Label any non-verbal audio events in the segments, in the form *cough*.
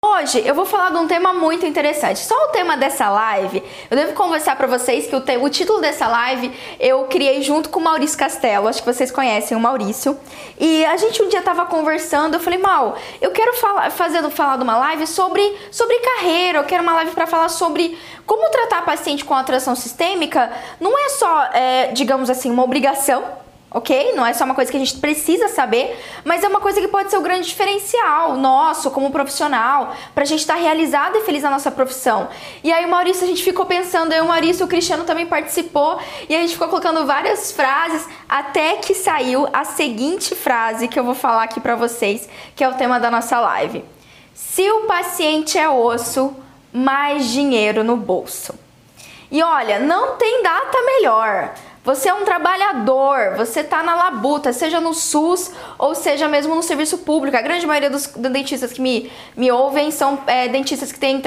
Hoje eu vou falar de um tema muito interessante. Só o tema dessa live, eu devo conversar para vocês que o, te, o, título dessa live eu criei junto com o Maurício Castelo, acho que vocês conhecem o Maurício. E a gente um dia tava conversando, eu falei, Mal, eu quero falar, fazer falar de uma live sobre, sobre carreira, eu quero uma live para falar sobre como tratar paciente com atração sistêmica. Não é só, é, digamos assim, uma obrigação ok? Não é só uma coisa que a gente precisa saber, mas é uma coisa que pode ser o grande diferencial nosso como profissional, pra gente estar tá realizado e feliz na nossa profissão. E aí o Maurício, a gente ficou pensando, aí o Maurício, o Cristiano também participou, e a gente ficou colocando várias frases, até que saiu a seguinte frase que eu vou falar aqui pra vocês, que é o tema da nossa live. Se o paciente é osso, mais dinheiro no bolso. E olha, não tem data melhor. Você é um trabalhador, você está na labuta, seja no SUS ou seja mesmo no serviço público. A grande maioria dos dentistas que me, me ouvem são é, dentistas que têm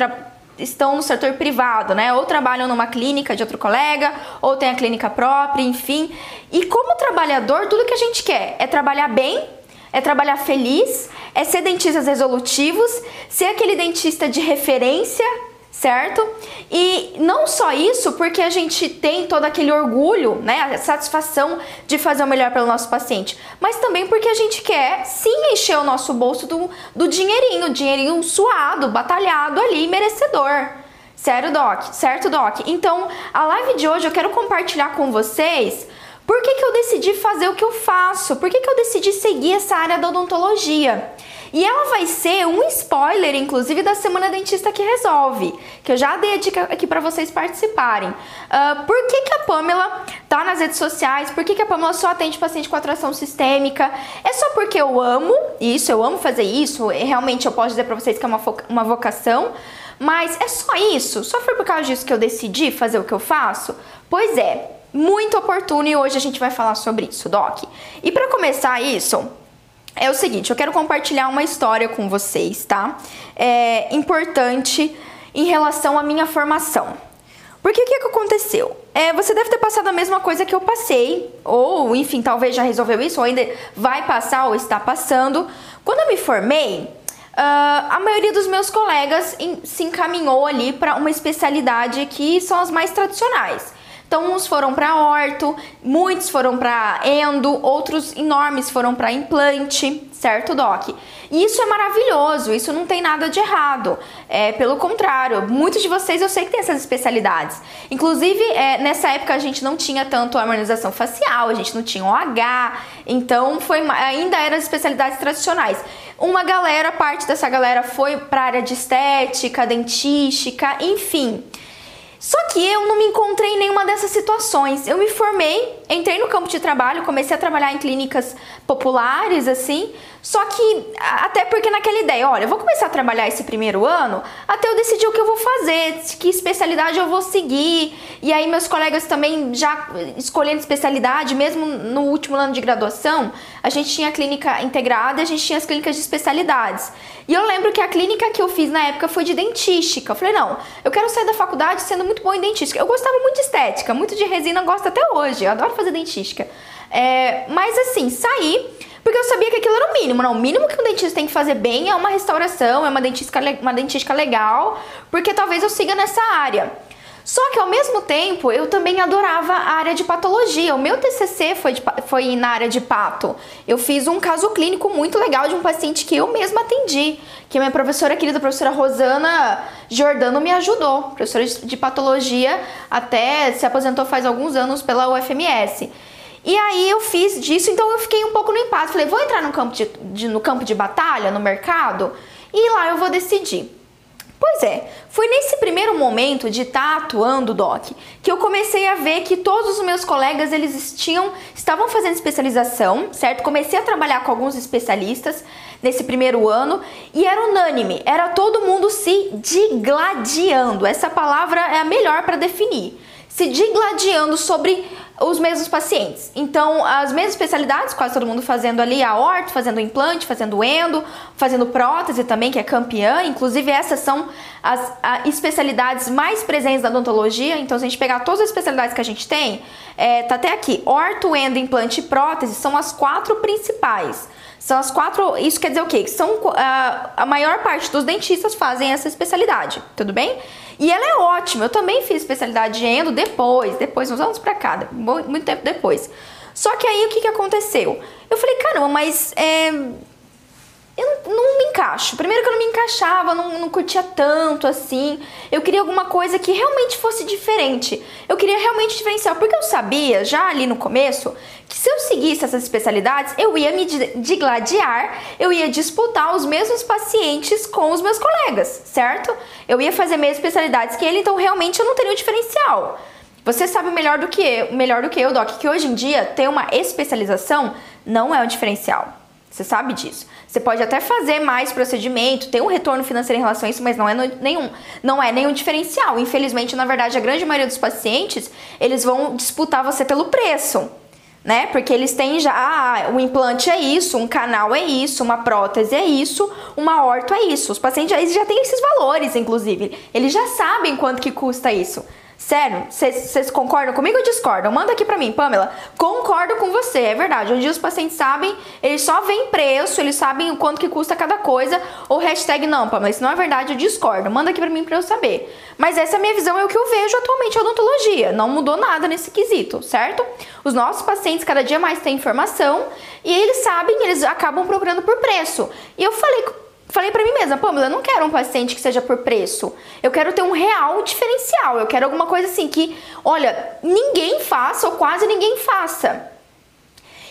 estão no setor privado, né? Ou trabalham numa clínica de outro colega, ou tem a clínica própria, enfim. E como trabalhador, tudo que a gente quer é trabalhar bem, é trabalhar feliz, é ser dentistas resolutivos, ser aquele dentista de referência certo? E não só isso, porque a gente tem todo aquele orgulho, né, a satisfação de fazer o melhor pelo nosso paciente, mas também porque a gente quer sim encher o nosso bolso do, do dinheirinho, dinheirinho suado, batalhado ali, merecedor. Sério, Doc? Certo, Doc? Então, a live de hoje eu quero compartilhar com vocês por que, que eu decidi fazer o que eu faço, por que, que eu decidi seguir essa área da odontologia. E ela vai ser um spoiler, inclusive, da Semana Dentista que Resolve, que eu já dei a dica aqui para vocês participarem. Uh, por que, que a Pamela tá nas redes sociais? Por que, que a Pamela só atende paciente com atração sistêmica? É só porque eu amo isso, eu amo fazer isso, realmente eu posso dizer para vocês que é uma, uma vocação, mas é só isso? Só foi por causa disso que eu decidi fazer o que eu faço? Pois é, muito oportuno e hoje a gente vai falar sobre isso, Doc. E para começar isso, é o seguinte, eu quero compartilhar uma história com vocês, tá? É importante em relação à minha formação. Porque o que, que aconteceu? É, você deve ter passado a mesma coisa que eu passei, ou enfim, talvez já resolveu isso, ou ainda vai passar ou está passando. Quando eu me formei, Uh, a maioria dos meus colegas em, se encaminhou ali para uma especialidade que são as mais tradicionais. Então, uns foram para orto, muitos foram para endo, outros enormes foram para implante, certo, Doc? E isso é maravilhoso, isso não tem nada de errado. É, pelo contrário, muitos de vocês eu sei que tem essas especialidades. Inclusive, é, nessa época a gente não tinha tanto a harmonização facial, a gente não tinha OH, então foi, ainda eram as especialidades tradicionais. Uma galera, parte dessa galera foi para área de estética, dentística, enfim. Só que eu não me encontrei em nenhuma dessas situações. Eu me formei, entrei no campo de trabalho, comecei a trabalhar em clínicas populares, assim, só que, até porque naquela ideia, olha, eu vou começar a trabalhar esse primeiro ano até eu decidir o que eu vou fazer, que especialidade eu vou seguir. E aí, meus colegas também já escolhendo especialidade, mesmo no último ano de graduação, a gente tinha a clínica integrada e a gente tinha as clínicas de especialidades. E eu lembro que a clínica que eu fiz na época foi de dentística. Eu falei, não, eu quero sair da faculdade sendo muito boa em dentística. Eu gostava muito de estética, muito de resina, gosto até hoje, eu adoro fazer dentística. É, mas assim, saí porque eu sabia que aquilo era o mínimo. Não, o mínimo que um dentista tem que fazer bem é uma restauração, é uma dentística, uma dentística legal, porque talvez eu siga nessa área. Só que ao mesmo tempo eu também adorava a área de patologia. O meu TCC foi, de, foi na área de pato. Eu fiz um caso clínico muito legal de um paciente que eu mesma atendi, que minha professora querida, professora Rosana Jordano, me ajudou. Professora de patologia, até se aposentou faz alguns anos pela UFMS. E aí eu fiz disso, então eu fiquei um pouco no impasse. Falei, vou entrar no campo de, de, no campo de batalha, no mercado, e lá eu vou decidir. Pois é, foi nesse primeiro momento de estar tá atuando, Doc, que eu comecei a ver que todos os meus colegas, eles tinham, estavam fazendo especialização, certo? Comecei a trabalhar com alguns especialistas nesse primeiro ano e era unânime, era todo mundo se digladiando. Essa palavra é a melhor para definir se digladiando sobre os mesmos pacientes. Então, as mesmas especialidades, quase todo mundo fazendo ali a orto, fazendo implante, fazendo endo, fazendo prótese também, que é campeã. Inclusive, essas são as especialidades mais presentes da odontologia. Então, se a gente pegar todas as especialidades que a gente tem, é, tá até aqui, orto, endo, implante e prótese são as quatro principais. São as quatro. Isso quer dizer o quê? São a, a maior parte dos dentistas fazem essa especialidade, tudo bem? E ela é ótima. Eu também fiz especialidade de endo depois, depois, uns anos pra cá, muito tempo depois. Só que aí o que, que aconteceu? Eu falei, caramba, mas é, eu não, não, me encaixo. Primeiro que eu não me encaixava, não, não curtia tanto assim. Eu queria alguma coisa que realmente fosse diferente. Eu queria realmente diferencial, porque eu sabia, já ali no começo, que se eu seguisse essas especialidades, eu ia me digladiar, eu ia disputar os mesmos pacientes com os meus colegas, certo? Eu ia fazer mesmas especialidades que ele, então realmente eu não teria um diferencial. Você sabe melhor do que eu, melhor do que eu, Doc, que hoje em dia ter uma especialização não é um diferencial. Você sabe disso. Você pode até fazer mais procedimento, ter um retorno financeiro em relação a isso, mas não é nenhum, não é nenhum diferencial. Infelizmente, na verdade, a grande maioria dos pacientes, eles vão disputar você pelo preço, né? Porque eles têm já, ah, o implante é isso, um canal é isso, uma prótese é isso, uma orto é isso. Os pacientes eles já têm esses valores, inclusive. Eles já sabem quanto que custa isso. Sério, vocês concordam comigo ou discordam? Manda aqui pra mim, Pamela. Concordo com você, é verdade. Hoje os pacientes sabem, eles só veem preço, eles sabem o quanto que custa cada coisa. Ou hashtag não, Pamela, isso não é verdade, eu discordo. Manda aqui pra mim pra eu saber. Mas essa é a minha visão, é o que eu vejo atualmente em odontologia. Não mudou nada nesse quesito, certo? Os nossos pacientes cada dia mais têm informação e eles sabem, eles acabam procurando por preço. E eu falei Falei para mim mesma, Pamela, eu não quero um paciente que seja por preço. Eu quero ter um real diferencial. Eu quero alguma coisa assim que, olha, ninguém faça ou quase ninguém faça.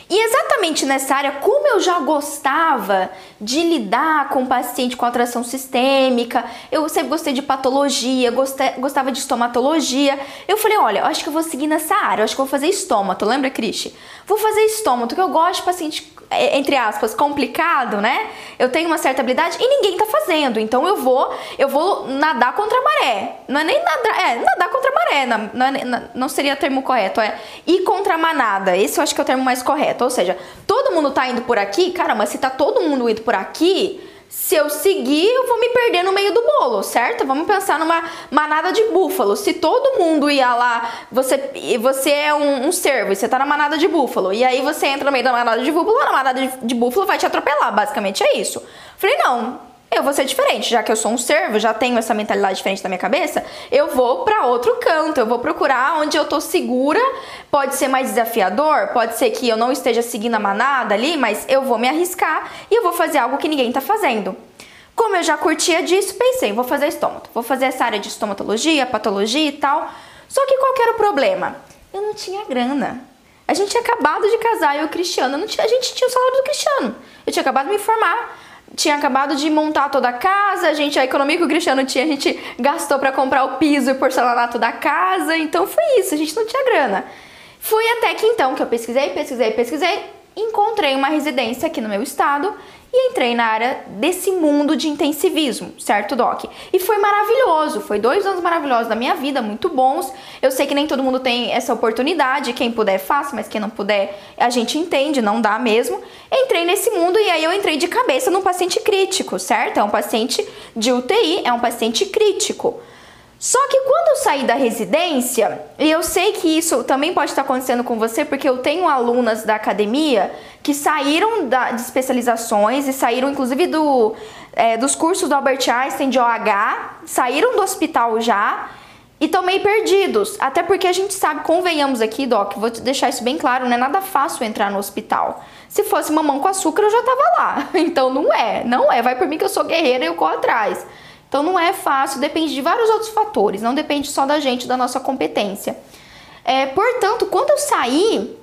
E exatamente nessa área, como eu já gostava de lidar com paciente com atração sistêmica, eu sempre gostei de patologia, gostei, gostava de estomatologia, eu falei, olha, acho que eu vou seguir nessa área, acho que eu vou fazer estômato, lembra, Cristi? Vou fazer estômato, que eu gosto de paciente entre aspas, complicado, né? Eu tenho uma certa habilidade e ninguém tá fazendo. Então eu vou, eu vou nadar contra a maré. Não é nem nadar, é nadar contra a maré, não, é, não seria o termo correto, é ir contra a manada. Esse eu acho que é o termo mais correto. Ou seja, todo mundo tá indo por aqui, caramba, se tá todo mundo indo por aqui, se eu seguir, eu vou me perder no meio do bolo, certo? Vamos pensar numa manada de búfalo. Se todo mundo ia lá, você, você é um, um e você tá na manada de búfalo, e aí você entra no meio da manada de búfalo, a manada de, de búfalo vai te atropelar, basicamente é isso. Falei, não, eu vou ser diferente, já que eu sou um servo, já tenho essa mentalidade diferente da minha cabeça, eu vou para outro canto, eu vou procurar onde eu tô segura, pode ser mais desafiador, pode ser que eu não esteja seguindo a manada ali, mas eu vou me arriscar e eu vou fazer algo que ninguém tá fazendo. Como eu já curtia disso, pensei, vou fazer estômato, vou fazer essa área de estomatologia, patologia e tal. Só que qual que era o problema? Eu não tinha grana. A gente tinha acabado de casar, eu e o Cristiano, tinha, a gente tinha o salário do Cristiano. Eu tinha acabado de me formar tinha acabado de montar toda a casa, a gente a economia que o Cristiano tinha, a gente gastou para comprar o piso e porcelanato da casa, então foi isso, a gente não tinha grana. Foi até que então que eu pesquisei, pesquisei, pesquisei, encontrei uma residência aqui no meu estado e entrei na área desse mundo de intensivismo, certo, Doc? E foi maravilhoso, foi dois anos maravilhosos da minha vida, muito bons. Eu sei que nem todo mundo tem essa oportunidade, quem puder faça, mas quem não puder, a gente entende, não dá mesmo. Entrei nesse mundo e aí eu entrei de cabeça num paciente crítico, certo? É um paciente de UTI, é um paciente crítico. Só que quando eu saí da residência, e eu sei que isso também pode estar acontecendo com você, porque eu tenho alunas da academia que saíram da, de especializações e saíram inclusive do, é, dos cursos do Albert Einstein de OH, saíram do hospital já e estão meio perdidos. Até porque a gente sabe, convenhamos aqui, Doc, vou te deixar isso bem claro, não é nada fácil entrar no hospital. Se fosse mamão com açúcar, eu já tava lá. *laughs* Então não é, não é. Vai por mim que eu sou guerreira e eu corro atrás. Então não é fácil, depende de vários outros fatores, não depende só da gente, da nossa competência. É, portanto, quando eu saí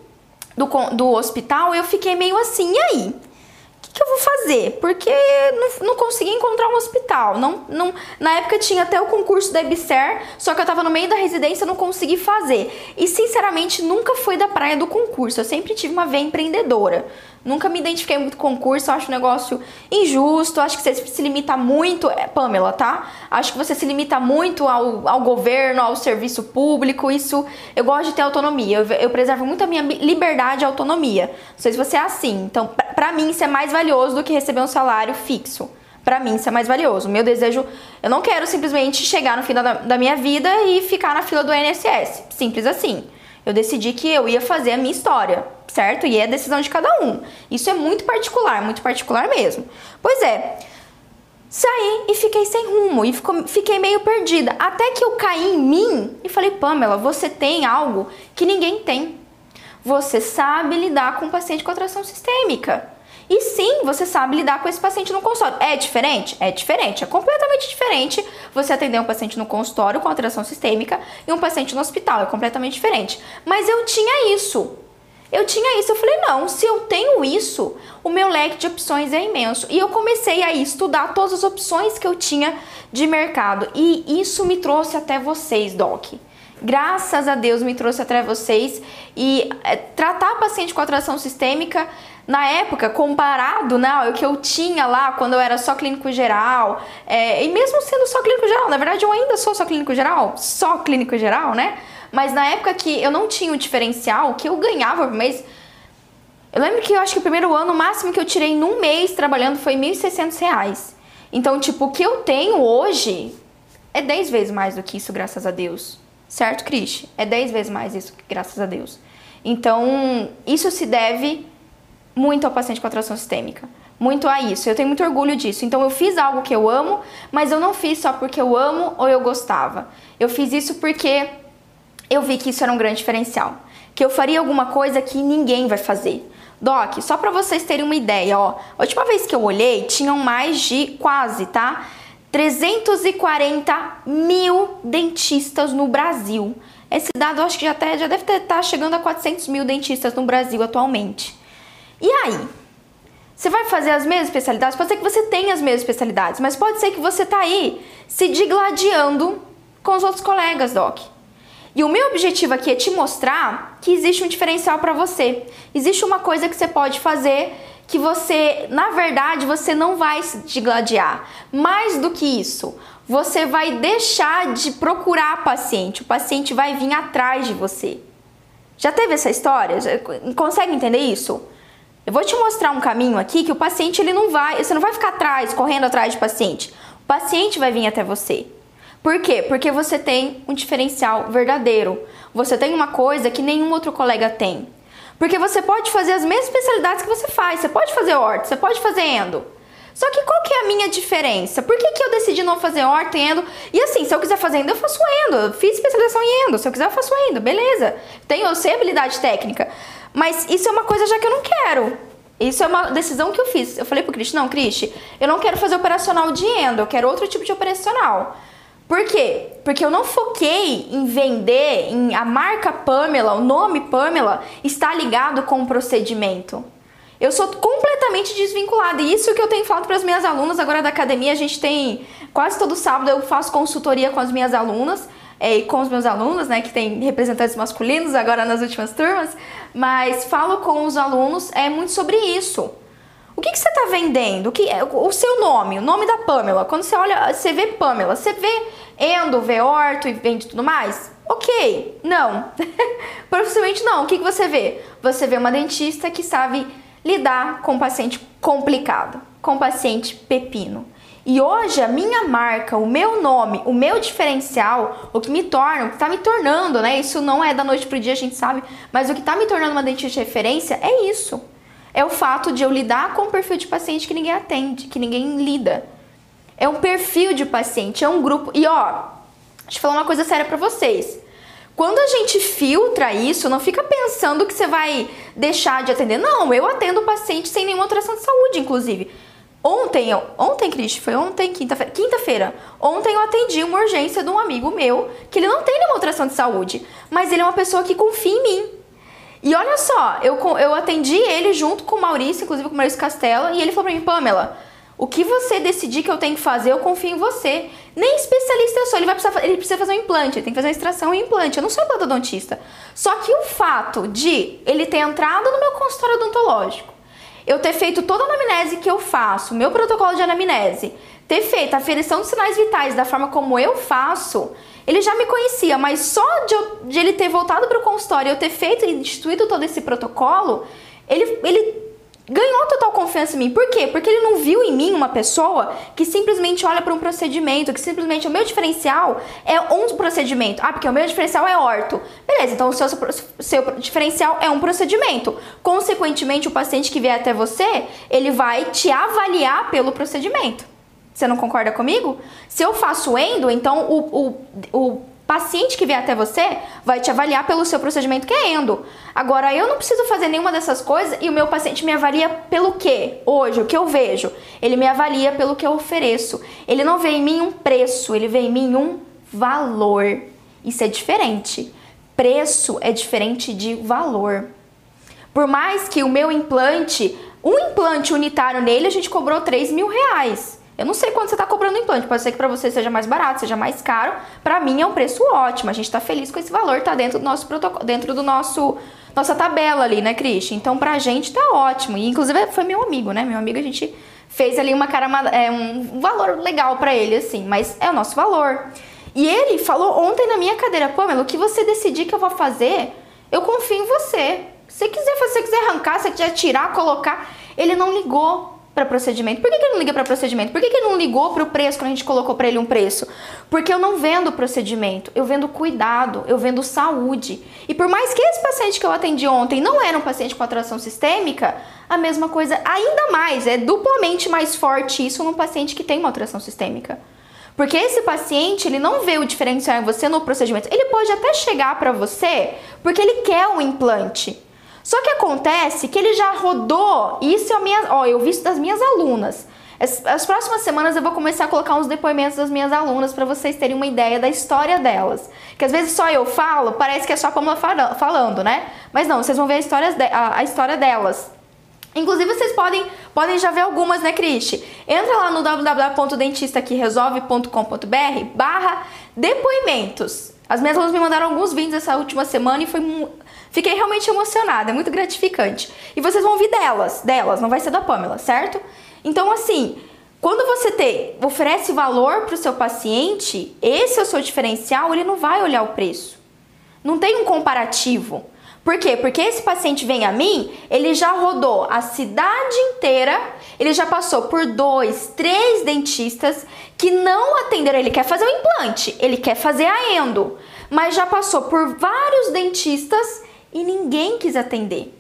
do, do hospital, eu fiquei meio assim, e aí? O que, eu vou fazer? Porque não, não consegui encontrar um hospital. Não, não, na época tinha até o concurso da EBSER, só que eu tava no meio da residência não consegui fazer. E sinceramente nunca foi da praia do concurso. Eu sempre tive uma veia empreendedora. Nunca me identifiquei muito com concurso, eu acho um negócio injusto, acho que você se limita muito, é, Pamela, tá? Acho que você se limita muito ao, ao governo, ao serviço público, isso, eu gosto de ter autonomia, eu, eu preservo muito a minha liberdade e autonomia. Não sei se você é assim, então pra mim isso é mais valioso do que receber um salário fixo. Pra mim isso é mais valioso. Meu desejo, eu não quero simplesmente chegar no fim da, da minha vida e ficar na fila do INSS, simples assim. Eu decidi que eu ia fazer a minha história, certo? E é decisão de cada um. Isso é muito particular, muito particular mesmo. Pois é, saí e fiquei sem rumo e ficou, fiquei meio perdida. Até que eu caí em mim e falei, Pamela, você tem algo que ninguém tem. Você sabe lidar com um paciente com atração sistêmica. E sim, você sabe lidar com esse paciente no consultório. É diferente? É diferente. É completamente diferente você atender um paciente no consultório com alteração sistêmica e um paciente no hospital. É completamente diferente. Mas eu tinha isso. Eu tinha isso. Eu falei, não, se eu tenho isso, o meu leque de opções é imenso. E eu comecei a estudar todas as opções que eu tinha de mercado. E isso me trouxe até vocês, Doc graças a Deus me trouxe até vocês e é, tratar paciente com atração sistêmica na época, comparado né, ao que eu tinha lá quando eu era só clínico geral, é, e mesmo sendo só clínico geral, na verdade eu ainda sou só clínico geral, só clínico geral, né? Mas na época que eu não tinha o diferencial, que eu ganhava por mês, eu lembro que eu acho que o primeiro ano, o máximo que eu tirei num mês trabalhando foi R$ 1.600. Então, tipo, o que eu tenho hoje é 10 vezes mais do que isso, graças a Deus. Certo, Cris? É 10 vezes mais isso, graças a Deus. Então, isso se deve muito ao paciente com atração sistêmica. Muito a isso. Eu tenho muito orgulho disso. Então eu fiz algo que eu amo, mas eu não fiz só porque eu amo ou eu gostava. Eu fiz isso porque eu vi que isso era um grande diferencial. Que eu faria alguma coisa que ninguém vai fazer. Doc, só para vocês terem uma ideia, ó. A última vez que eu olhei, tinham mais de quase, tá? 340 mil dentistas no Brasil. Esse dado acho que já, até, já deve estar tá chegando a 400 mil dentistas no Brasil atualmente. E aí? Você vai fazer as mesmas especialidades? Pode ser que você tenha as mesmas especialidades, mas pode ser que você tá aí se digladiando com os outros colegas, Doc. E o meu objetivo aqui é te mostrar que existe um diferencial para você. Existe uma coisa que você pode fazer que você, na verdade, você não vai se digladiar. Mais do que isso, você vai deixar de procurar paciente. O paciente vai vir atrás de você. Já teve essa história? Consegue entender isso? Eu vou te mostrar um caminho aqui que o paciente ele não vai, você não vai ficar atrás, correndo atrás de paciente. O paciente vai vir até você. Por quê? Porque você tem um diferencial verdadeiro. Você tem uma coisa que nenhum outro colega tem. Porque você pode fazer as mesmas especialidades que você faz. Você pode fazer horto, você pode fazer endo. Só que qual que é a minha diferença? Por que, que eu decidi não fazer horto e endo? E assim, se eu quiser fazer endo, eu faço endo. Eu fiz especialização em endo. Se eu quiser, eu faço endo. Beleza. Tenho, eu sei habilidade técnica. Mas isso é uma coisa já que eu não quero. Isso é uma decisão que eu fiz. Eu falei pro Cristi, não, Cristi, eu não quero fazer operacional de endo, eu quero outro tipo de operacional. Por quê? Porque eu não foquei em vender, em a marca Pamela, o nome Pamela está ligado com o procedimento. Eu sou completamente desvinculada. E isso que eu tenho falado para as minhas alunas agora da academia. A gente tem quase todo sábado eu faço consultoria com as minhas alunas é, com os meus alunos, né, que tem representantes masculinos agora nas últimas turmas, mas falo com os alunos é muito sobre isso. O que, que você está vendendo? O, que, o seu nome, o nome da Pamela. Quando você olha, você vê Pamela, você vê endo, vê orto e vende tudo mais? Ok, não. *laughs* Possivelmente não. O que, que você vê? Você vê uma dentista que sabe lidar com paciente complicado, com paciente pepino. E hoje a minha marca, o meu nome, o meu diferencial, o que me torna, o que está me tornando, né? Isso não é da noite pro dia, a gente sabe, mas o que está me tornando uma dentista de referência é isso. É o fato de eu lidar com um perfil de paciente que ninguém atende, que ninguém lida. É um perfil de paciente, é um grupo. E ó, deixa eu falar uma coisa séria para vocês. Quando a gente filtra isso, não fica pensando que você vai deixar de atender. Não, eu atendo paciente sem nenhuma alteração de saúde, inclusive. Ontem, ontem, Cris, foi ontem, quinta-feira. Quinta-feira. Ontem eu atendi uma urgência de um amigo meu que ele não tem nenhuma alteração de saúde, mas ele é uma pessoa que confia em mim. E olha só, eu, eu atendi ele junto com o Maurício, inclusive com o Maurício Castelo, e ele falou pra mim, Pamela, o que você decidir que eu tenho que fazer, eu confio em você. Nem especialista eu sou, ele, vai precisar, ele precisa fazer um implante, ele tem que fazer uma extração e um implante. Eu não sou implantodonista. Só que o fato de ele ter entrado no meu consultório odontológico, eu ter feito toda a anamnese que eu faço, meu protocolo de anamnese, ter feito a aferição de sinais vitais da forma como eu faço, ele já me conhecia, mas só de, eu, de ele ter voltado para o consultório eu ter feito e instituído todo esse protocolo, ele, ele ganhou total confiança em mim. Por quê? Porque ele não viu em mim uma pessoa que simplesmente olha para um procedimento, que simplesmente o meu diferencial é um procedimento. Ah, porque o meu diferencial é orto. Beleza, então o seu, seu diferencial é um procedimento. Consequentemente, o paciente que vier até você, ele vai te avaliar pelo procedimento. Você não concorda comigo? Se eu faço endo, então o, o, o paciente que vier até você vai te avaliar pelo seu procedimento que é endo. Agora, eu não preciso fazer nenhuma dessas coisas e o meu paciente me avalia pelo quê? Hoje, o que eu vejo? Ele me avalia pelo que eu ofereço. Ele não vê em mim um preço, ele vê em mim um valor. Isso é diferente. Preço é diferente de valor. Por mais que o meu implante, um implante unitário nele, a gente cobrou 3 mil reais. Eu não sei quanto você está cobrando o implante, pode ser que para você seja mais barato, seja mais caro. Para mim é um preço ótimo. A gente está feliz com esse valor, tá dentro do nosso protocolo, dentro do nosso nossa tabela ali, né, Cris? Então pra gente tá ótimo. E inclusive foi meu amigo, né? Meu amigo a gente fez ali uma cara é um valor legal para ele assim, mas é o nosso valor. E ele falou ontem na minha cadeira, Pamela, o que você decidir que eu vou fazer, eu confio em você. Se quiser, se quiser arrancar, se quiser tirar, colocar, ele não ligou para procedimento. Por que, que ele não liga para procedimento? Por que, que ele não ligou para o preço quando a gente colocou para ele um preço? Porque eu não vendo procedimento, eu vendo cuidado, eu vendo saúde. E por mais que esse paciente que eu atendi ontem não era um paciente com atração sistêmica, a mesma coisa, ainda mais, é duplamente mais forte isso num paciente que tem uma atração sistêmica. Porque esse paciente, ele não vê o diferencial em você no procedimento. Ele pode até chegar para você porque ele quer um implante. Só que acontece que ele já rodou, isso é minha, ó, eu vi isso das minhas alunas. As, as, próximas semanas eu vou começar a colocar uns depoimentos das minhas alunas para vocês terem uma ideia da história delas. Que às vezes só eu falo, parece que é só a Pamela falando, né? Mas não, vocês vão ver a história, de, a, a história delas. Inclusive, vocês podem, podem já ver algumas, né, Cristi? Entra lá no www.dentistaqueresolve.com.br barra depoimentos. As minhas alunas me mandaram alguns vídeos essa última semana e foi Fiquei realmente emocionada, é muito gratificante. E vocês vão ouvir delas, delas, não vai ser da Pamela, certo? Então, assim, quando você tem, oferece valor para o seu paciente, esse é o seu diferencial, ele não vai olhar o preço. Não tem um comparativo. Por quê? Porque esse paciente vem a mim, ele já rodou a cidade inteira, ele já passou por dois, três dentistas que não atenderam. Ele quer fazer o implante, ele quer fazer a endo, mas já passou por vários dentistas e ninguém quis atender.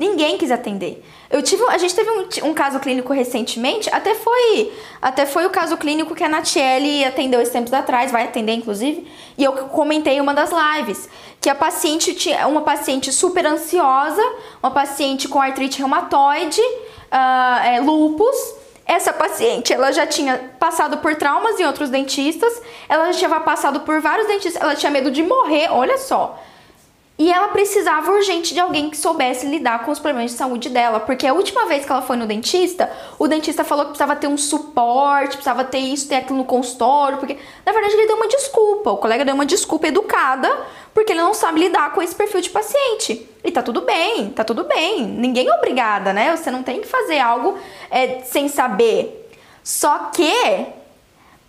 Ninguém quis atender. Eu tive, a gente teve um, um, caso clínico recentemente, até foi, até foi o caso clínico que a Natiele atendeu esses tempos atrás, vai atender inclusive, e eu comentei uma das lives que a paciente tinha uma paciente super ansiosa, uma paciente com artrite reumatoide, uh, é, lupus. Essa paciente, ela já tinha passado por traumas em outros dentistas, ela já tinha passado por vários dentistas, ela tinha medo de morrer, olha só. E ela precisava urgente de alguém que soubesse lidar com os problemas de saúde dela, porque a última vez que ela foi no dentista, o dentista falou que precisava ter um suporte, precisava ter isso, ter aquilo no consultório, porque na verdade ele deu uma desculpa, o colega deu uma desculpa educada, porque ele não sabe lidar com esse perfil de paciente. E tá tudo bem, tá tudo bem, ninguém é obrigada, né? Você não tem que fazer algo é, sem saber. Só que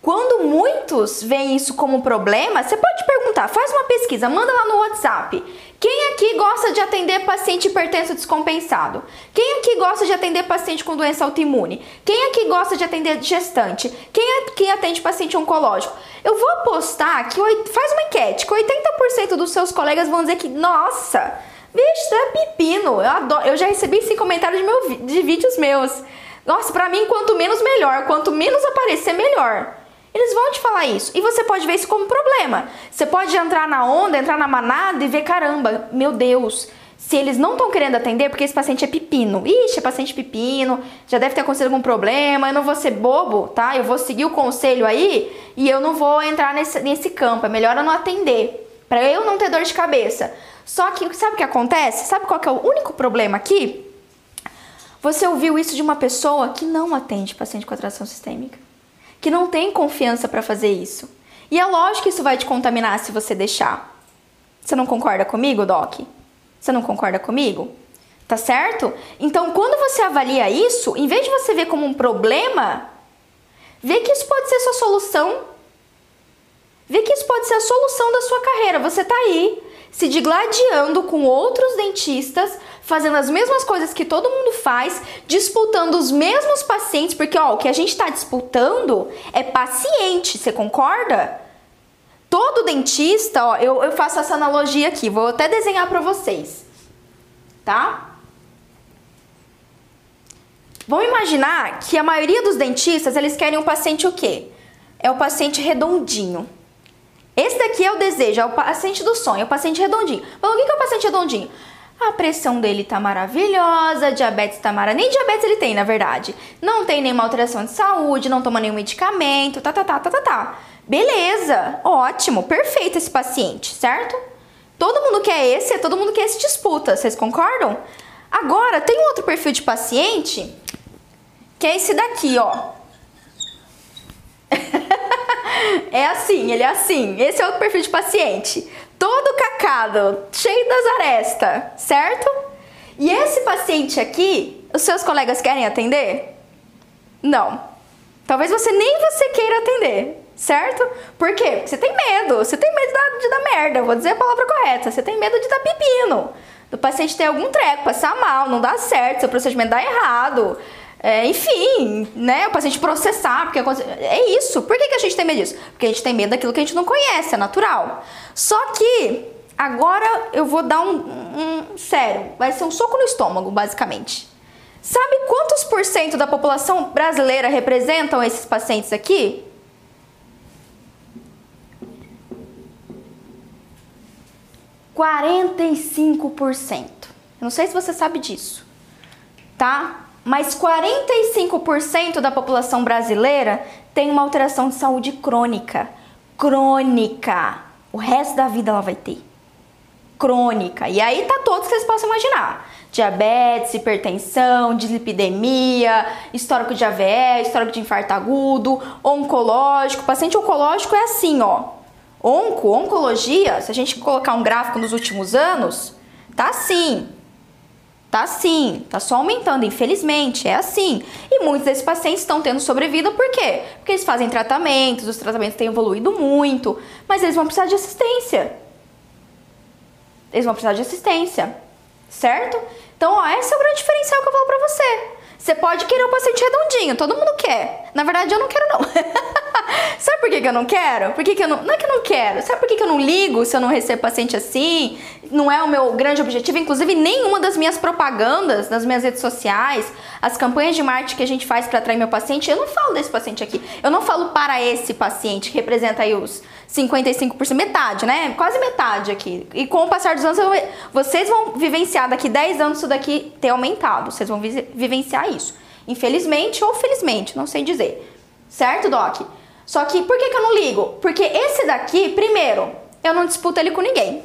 quando muitos veem isso como problema, você pode perguntar, faz uma pesquisa, manda lá no WhatsApp. Quem aqui gosta de atender paciente hipertenso descompensado? Quem aqui gosta de atender paciente com doença autoimune? Quem aqui gosta de atender gestante? Quem aqui atende paciente oncológico? Eu vou apostar que faz uma enquete, que 80% dos seus colegas vão dizer que, nossa, bicho, é pepino. Eu, adoro, eu já recebi esse comentário de, meu, de vídeos meus. Nossa, pra mim, quanto menos melhor, quanto menos aparecer, melhor. Eles vão te falar isso. E você pode ver isso como problema. Você pode entrar na onda, entrar na manada e ver, caramba, meu Deus, se eles não estão querendo atender, porque esse paciente é pepino. Ixi, é paciente pepino, já deve ter acontecido algum problema, eu não vou ser bobo, tá? Eu vou seguir o conselho aí e eu não vou entrar nesse, nesse campo. É melhor eu não atender, para eu não ter dor de cabeça. Só que sabe o que acontece? Sabe qual é o único problema aqui? Você ouviu isso de uma pessoa que não atende paciente com atração sistêmica, que não tem confiança para fazer isso. E é lógico que isso vai te contaminar se você deixar. Você não concorda comigo, Doc? Você não concorda comigo? Tá certo? Então, quando você avalia isso, em vez de você ver como um problema, vê que isso pode ser sua solução. Vê que isso pode ser a solução da sua carreira. Você tá aí se digladiando com outros dentistas, fazendo as mesmas coisas que todo mundo faz, disputando os mesmos pacientes, porque ó, o que a gente está disputando é paciente, você concorda? Todo dentista, ó, eu, eu faço essa analogia aqui, vou até desenhar para vocês, tá? Vamos imaginar que a maioria dos dentistas, eles querem um paciente o quê? É o paciente redondinho. Esse daqui é o desejo, é o paciente do sonho, é o paciente redondinho. Mas o que é o paciente redondinho? A pressão dele tá maravilhosa, diabetes tá maravilhosa. Nem diabetes ele tem, na verdade. Não tem nenhuma alteração de saúde, não toma nenhum medicamento, tá, tá, tá, tá, tá, tá. Beleza, ótimo, perfeito esse paciente, certo? Todo mundo quer esse, todo mundo quer esse disputa, vocês concordam? Agora, tem um outro perfil de paciente, que é esse daqui, ó. É assim, ele é assim. Esse é o perfil de paciente. Todo cacado, cheio das arestas, certo? E esse paciente aqui, os seus colegas querem atender? Não. Talvez você nem você queira atender, certo? Por quê? Porque você tem medo. Você tem medo de dar, merda, vou dizer a palavra correta. Você tem medo de dar pepino. Do paciente ter algum treco, passar mal, não dar certo, seu procedimento dar errado. É, enfim, né? O paciente processar, porque é isso. Por que, que a gente tem medo disso? Porque a gente tem medo daquilo que a gente não conhece, é natural. Só que agora eu vou dar um, um sério, vai ser um soco no estômago, basicamente. Sabe quantos por cento da população brasileira representam esses pacientes aqui? Quarenta e cinco por cento. Eu não sei se você sabe disso, tá? Mas 45% da população brasileira tem uma alteração de saúde crônica. Crônica. O resto da vida ela vai ter. Crônica. E aí tá todos que vocês possam imaginar. Diabetes, hipertensão, dislipidemia, histórico de AVE, histórico de infarto agudo, oncológico. paciente oncológico é assim, ó. Onco, oncologia, se a gente colocar um gráfico nos últimos anos, tá assim. Tá sim, tá só aumentando, infelizmente, é assim. E muitos desses pacientes estão tendo sobrevida por quê? Porque eles fazem tratamentos, os tratamentos têm evoluído muito, mas eles vão precisar de assistência. Eles vão precisar de assistência, certo? Então, ó, esse é o grande diferencial que eu falo pra você. Você pode querer um paciente redondinho, todo mundo quer. Na verdade, eu não quero, não. *laughs* Sabe por que, que eu não quero? Por que, que eu não. Não é que eu não quero. Sabe por que, que eu não ligo se eu não recebo paciente assim? Não é o meu grande objetivo. Inclusive, nenhuma das minhas propagandas nas minhas redes sociais, as campanhas de marketing que a gente faz para atrair meu paciente, eu não falo desse paciente aqui. Eu não falo para esse paciente que representa aí os 55%, metade, né? Quase metade aqui. E com o passar dos anos, vocês vão vivenciar daqui 10 anos isso daqui ter aumentado. Vocês vão vivenciar isso. Infelizmente ou felizmente, não sei dizer. Certo, Doc? Só que por que, que eu não ligo? Porque esse daqui, primeiro, eu não disputo ele com ninguém.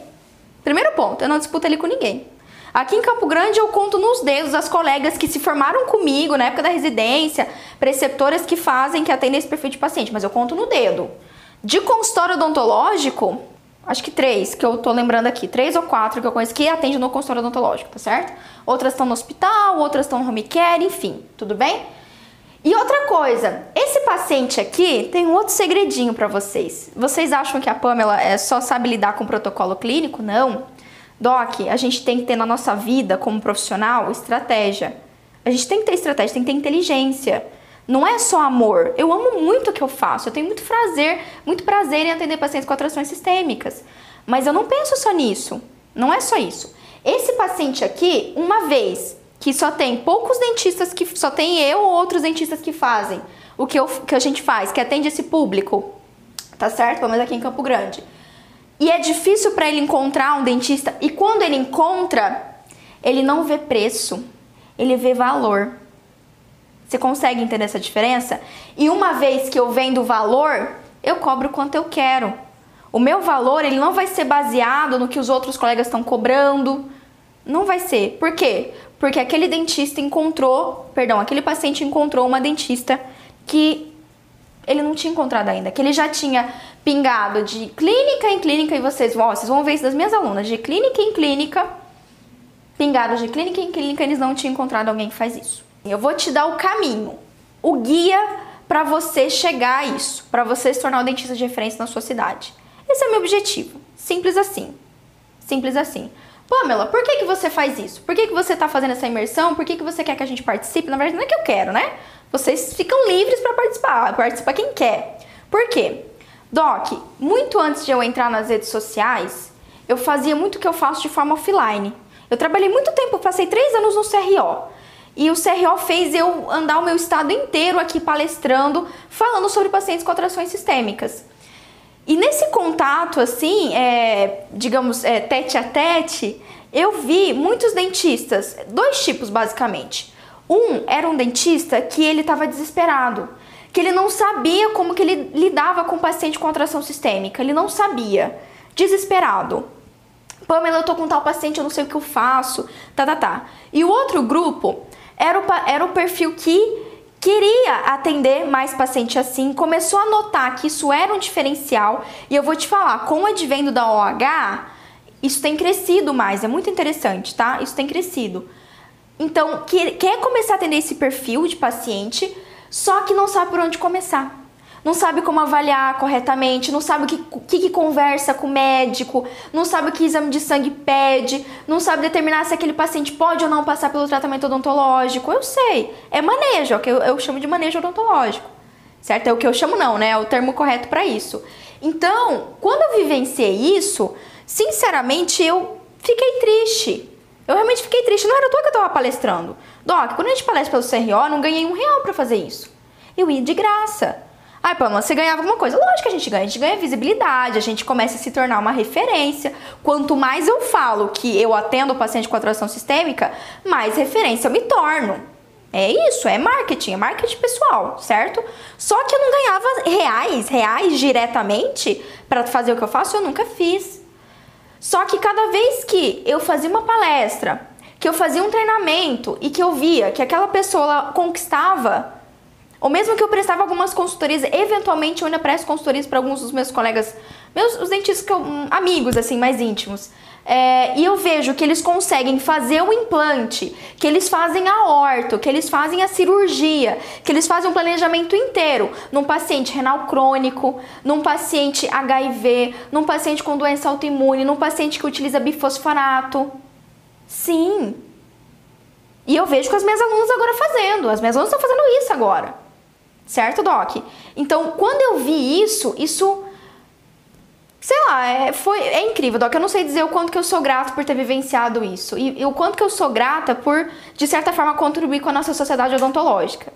Primeiro ponto, eu não disputo ele com ninguém. Aqui em Campo Grande eu conto nos dedos as colegas que se formaram comigo na época da residência, preceptoras que fazem, que atendem esse perfil de paciente, mas eu conto no dedo. De consultório odontológico, acho que três que eu tô lembrando aqui, três ou quatro que eu conheço que atendem no consultório odontológico, tá certo? Outras estão no hospital, outras estão no home care, enfim, tudo bem? E outra coisa, esse paciente aqui tem um outro segredinho para vocês. Vocês acham que a Pamela é só sabe lidar com protocolo clínico? Não. Doc, a gente tem que ter na nossa vida como profissional estratégia. A gente tem que ter estratégia, tem que ter inteligência. Não é só amor. Eu amo muito o que eu faço. Eu tenho muito prazer, muito prazer em atender pacientes com atrações sistêmicas. Mas eu não penso só nisso. Não é só isso. Esse paciente aqui, uma vez que só tem poucos dentistas que só tem eu ou outros dentistas que fazem o que, eu, que a gente faz, que atende esse público, tá certo? Pelo menos aqui em Campo Grande. E é difícil para ele encontrar um dentista. E quando ele encontra, ele não vê preço, ele vê valor. Você consegue entender essa diferença? E uma vez que eu vendo valor, eu cobro quanto eu quero. O meu valor, ele não vai ser baseado no que os outros colegas estão cobrando. Não vai ser. Por quê? Porque aquele dentista encontrou, perdão, aquele paciente encontrou uma dentista que ele não tinha encontrado ainda, que ele já tinha pingado de clínica em clínica e vocês, ó, vocês vão ver isso das minhas alunas, de clínica em clínica, pingados de clínica em clínica, eles não tinham encontrado alguém que faz isso. Eu vou te dar o caminho, o guia para você chegar a isso, para você se tornar o dentista de referência na sua cidade. Esse é o meu objetivo. Simples assim. Simples assim. Pamela, por que, que você faz isso? Por que, que você está fazendo essa imersão? Por que, que você quer que a gente participe? Na verdade, não é que eu quero, né? Vocês ficam livres para participar. Participa quem quer. Por quê? Doc, muito antes de eu entrar nas redes sociais, eu fazia muito o que eu faço de forma offline. Eu trabalhei muito tempo, passei três anos no CRO. E o CRO fez eu andar o meu estado inteiro aqui palestrando, falando sobre pacientes com atrações sistêmicas. E nesse contato, assim, é, digamos, é, tete a tete, eu vi muitos dentistas, dois tipos basicamente. Um era um dentista que ele estava desesperado, que ele não sabia como que ele lidava com o paciente com atração sistêmica, ele não sabia, desesperado. Pamela, eu tô com tal paciente, eu não sei o que eu faço, tá, tá, tá. E o outro grupo era o, era o perfil que queria atender mais paciente assim, começou a notar que isso era um diferencial e eu vou te falar, com o advento da OH, isso tem crescido mais, é muito interessante, tá? Isso tem crescido. Então, quer começar a atender esse perfil de paciente, só que não sabe por onde começar não sabe como avaliar corretamente, não sabe o que, que, que, conversa com o médico, não sabe o que exame de sangue pede, não sabe determinar se aquele paciente pode ou não passar pelo tratamento odontológico. Eu sei, é manejo, é o que eu, eu chamo de manejo odontológico, certo? É o que eu chamo não, né? É o termo correto para isso. Então, quando eu vivenciei isso, sinceramente eu fiquei triste. Eu realmente fiquei triste. Não era à que eu tava palestrando. Doc, quando a gente palestra pelo CRO, não ganhei um real para fazer isso. Eu ia de graça. Ai, Pamela, você ganhava alguma coisa. Lógico que a gente ganha. A gente ganha visibilidade, a gente começa a se tornar uma referência. Quanto mais eu falo que eu atendo o paciente com atração sistêmica, mais referência eu me torno. É isso, é marketing, é marketing pessoal, certo? Só que eu não ganhava reais, reais diretamente para fazer o que eu faço, eu nunca fiz. Só que cada vez que eu fazia uma palestra, que eu fazia um treinamento e que eu via que aquela pessoa conquistava ou mesmo que eu prestava algumas consultorias, eventualmente eu ainda presto consultorias para alguns dos meus colegas, meus os dentistas que eu, hum, amigos assim, mais íntimos. É, e eu vejo que eles conseguem fazer o implante, que eles fazem a orto, que eles fazem a cirurgia, que eles fazem um planejamento inteiro num paciente renal crônico, num paciente HIV, num paciente com doença autoimune, num paciente que utiliza bifosfonato. Sim. E eu vejo que as minhas alunas agora fazendo, as minhas alunas estão fazendo isso agora. Certo, Doc? Então, quando eu vi isso, isso. Sei lá, é, foi, é incrível, Doc. Eu não sei dizer o quanto que eu sou grato por ter vivenciado isso. E, e o quanto que eu sou grata por, de certa forma, contribuir com a nossa sociedade odontológica.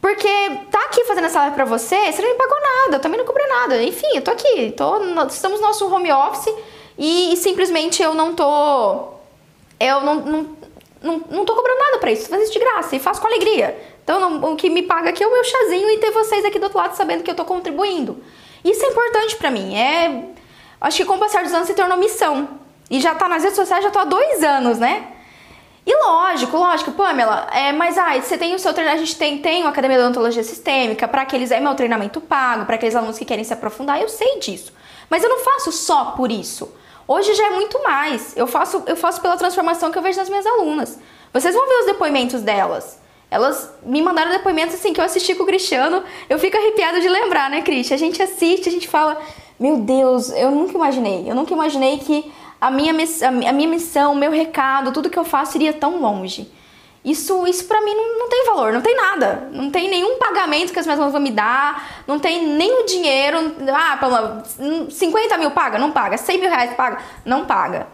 Porque tá aqui fazendo essa live pra você, você não me pagou nada, eu também não cobrei nada. Enfim, eu tô aqui, tô, estamos no nosso home office e, e simplesmente eu não tô. Eu não, não, não, não tô cobrando nada pra isso, tô fazendo isso de graça e faço com alegria. Então, não, o que me paga aqui é o meu chazinho e ter vocês aqui do outro lado sabendo que eu tô contribuindo. Isso é importante para mim. É, acho que com o passar dos anos se tornou missão. E já tá nas redes sociais, já tô há dois anos, né? E lógico, lógico, Pamela, é, mas ai, você tem o seu treinamento, a gente tem, tem uma academia de odontologia sistêmica, para aqueles, é meu treinamento pago, para aqueles alunos que querem se aprofundar, eu sei disso. Mas eu não faço só por isso. Hoje já é muito mais. Eu faço, eu faço pela transformação que eu vejo nas minhas alunas. Vocês vão ver os depoimentos delas. Elas me mandaram depoimentos assim que eu assisti com o Cristiano. Eu fico arrepiada de lembrar, né, Cristian? A gente assiste, a gente fala: Meu Deus, eu nunca imaginei. Eu nunca imaginei que a minha, a minha missão, o meu recado, tudo que eu faço iria tão longe. Isso, isso para mim não, não, tem valor, não tem nada. Não tem nenhum pagamento que as minhas mãos vão me dar, não tem o dinheiro. Ah, Palma, 50 mil paga? Não paga. 100 mil reais paga? Não paga.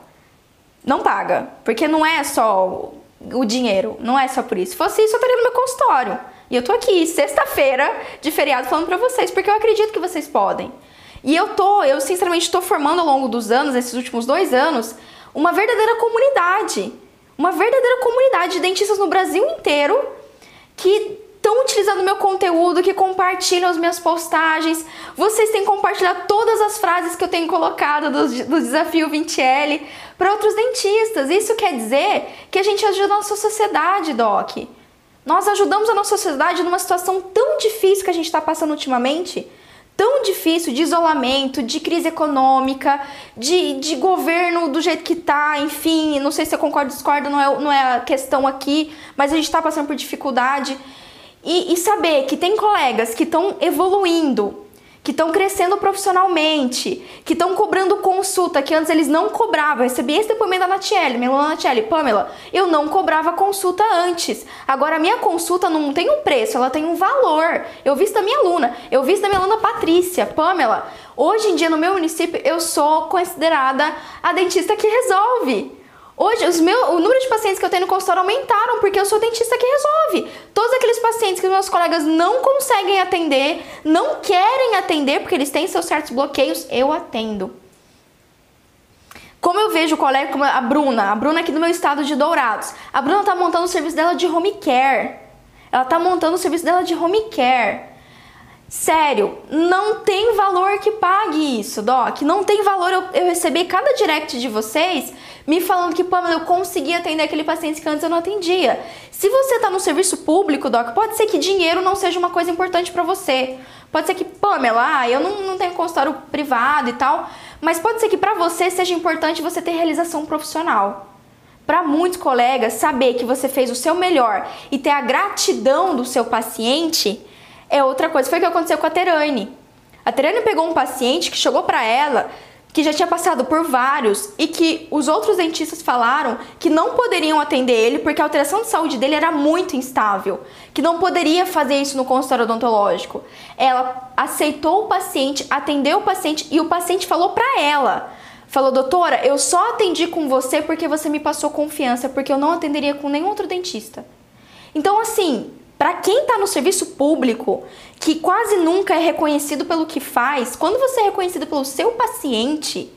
Não paga. Porque não é só o dinheiro. Não é só por isso. Se fosse isso, eu estaria no meu consultório. E eu tô aqui, sexta-feira de feriado, falando pra vocês, porque eu acredito que vocês podem. E eu tô, eu sinceramente tô formando ao longo dos anos, esses últimos dois anos, uma verdadeira comunidade. Uma verdadeira comunidade de dentistas no Brasil inteiro que estão utilizando meu conteúdo, que compartilham as minhas postagens. Vocês têm compartilhado todas as frases que eu tenho colocado do, do desafio 20L para outros dentistas. Isso quer dizer que a gente ajuda a nossa sociedade, Doc. Nós ajudamos a nossa sociedade numa situação tão difícil que a gente está passando ultimamente tão difícil de isolamento, de crise econômica, de, de governo do jeito que tá, enfim, não sei se eu concordo ou discordo, não é, não é a questão aqui, mas a gente está passando por dificuldade. E, e saber que tem colegas que estão evoluindo, que estão crescendo profissionalmente, que estão cobrando consulta, que antes eles não cobravam. Recebi esse depoimento da Natiele, minha aluna Natiele, Pamela, eu não cobrava consulta antes. Agora a minha consulta não tem um preço, ela tem um valor. Eu vi isso da minha aluna, eu vi isso da minha aluna Patrícia, Pamela. Hoje em dia no meu município eu sou considerada a dentista que resolve. Hoje, os meu, o número de pacientes que eu tenho no consultório aumentaram porque eu sou dentista que resolve. Todos aqueles pacientes que meus colegas não conseguem atender, não querem atender porque eles têm seus certos bloqueios, eu atendo. Como eu vejo o colega, como a Bruna, a Bruna aqui do meu estado de Dourados. A Bruna tá montando o serviço dela de home care. Ela tá montando o serviço dela de home care. Sério, não tem valor que pague isso, Doc. Não tem valor eu, eu receber cada direct de vocês me falando que, Pamela, eu consegui atender aquele paciente que antes eu não atendia. Se você está no serviço público, Doc, pode ser que dinheiro não seja uma coisa importante para você. Pode ser que, Pamela, ah, eu não, não tenho consultório privado e tal, mas pode ser que para você seja importante você ter realização profissional. Para muitos colegas, saber que você fez o seu melhor e ter a gratidão do seu paciente é outra coisa. Foi o que aconteceu com a Terane. A Terane pegou um paciente que chegou para ela que já tinha passado por vários e que os outros dentistas falaram que não poderiam atender ele porque a alteração de saúde dele era muito instável, que não poderia fazer isso no consultório odontológico. Ela aceitou o paciente, atendeu o paciente e o paciente falou para ela: falou, doutora, eu só atendi com você porque você me passou confiança, porque eu não atenderia com nenhum outro dentista. Então, assim, para quem está no serviço público, que quase nunca é reconhecido pelo que faz, quando você é reconhecido pelo seu paciente,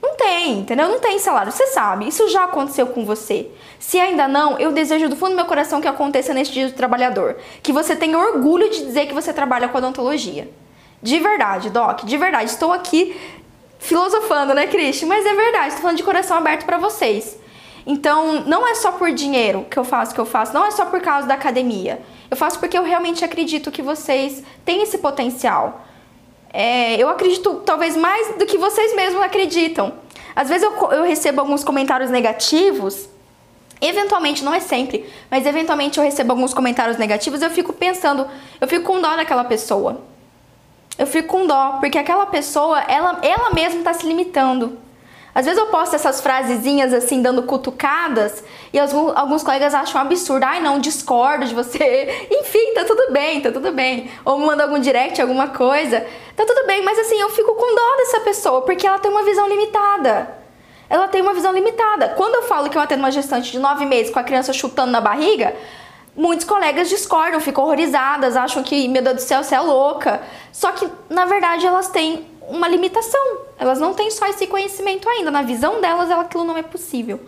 não tem, entendeu? Não tem salário. Você sabe, isso já aconteceu com você. Se ainda não, eu desejo do fundo do meu coração que aconteça neste dia do trabalhador. Que você tenha orgulho de dizer que você trabalha com odontologia. De verdade, Doc, de verdade. Estou aqui filosofando, né, Cristi? Mas é verdade, estou falando de coração aberto para vocês. Então, não é só por dinheiro que eu faço que eu faço, não é só por causa da academia. Eu faço porque eu realmente acredito que vocês têm esse potencial. É, eu acredito talvez mais do que vocês mesmos acreditam. Às vezes eu, eu recebo alguns comentários negativos Eventualmente, não é sempre, mas eventualmente eu recebo alguns comentários negativos eu fico pensando, eu fico com dó daquela pessoa. Eu fico com dó, porque aquela pessoa, ela, ela mesma está se limitando. Às vezes eu posto essas frasezinhas assim, dando cutucadas, e alguns, alguns colegas acham absurdo. Ai, não, discordo de você. *laughs* Enfim, tá tudo bem, tá tudo bem. Ou manda algum direct, alguma coisa. Tá tudo bem, mas assim, eu fico com dó dessa pessoa, porque ela tem uma visão limitada. Ela tem uma visão limitada. Quando eu falo que eu atendo uma gestante de nove meses com a criança chutando na barriga, muitos colegas discordam, ficam horrorizadas, acham que, meu Deus do céu, você é louca. Só que, na verdade, elas têm uma limitação. Elas não têm só esse conhecimento ainda. Na visão delas, aquilo não é possível.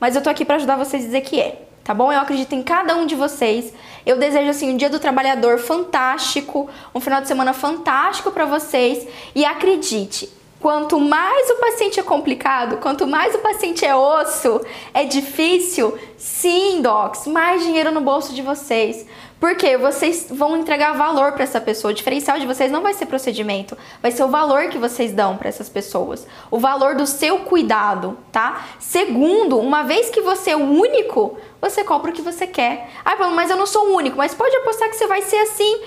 Mas eu tô aqui para ajudar vocês a dizer que é, tá bom? Eu acredito em cada um de vocês. Eu desejo assim um Dia do Trabalhador fantástico, um final de semana fantástico para vocês e acredite, Quanto mais o paciente é complicado, quanto mais o paciente é osso, é difícil, sim, docs, mais dinheiro no bolso de vocês. Porque vocês vão entregar valor para essa pessoa. O diferencial de vocês não vai ser procedimento, vai ser o valor que vocês dão para essas pessoas, o valor do seu cuidado, tá? Segundo, uma vez que você é o único, você compra o que você quer. Ah, mas eu não sou o único, mas pode apostar que você vai ser assim.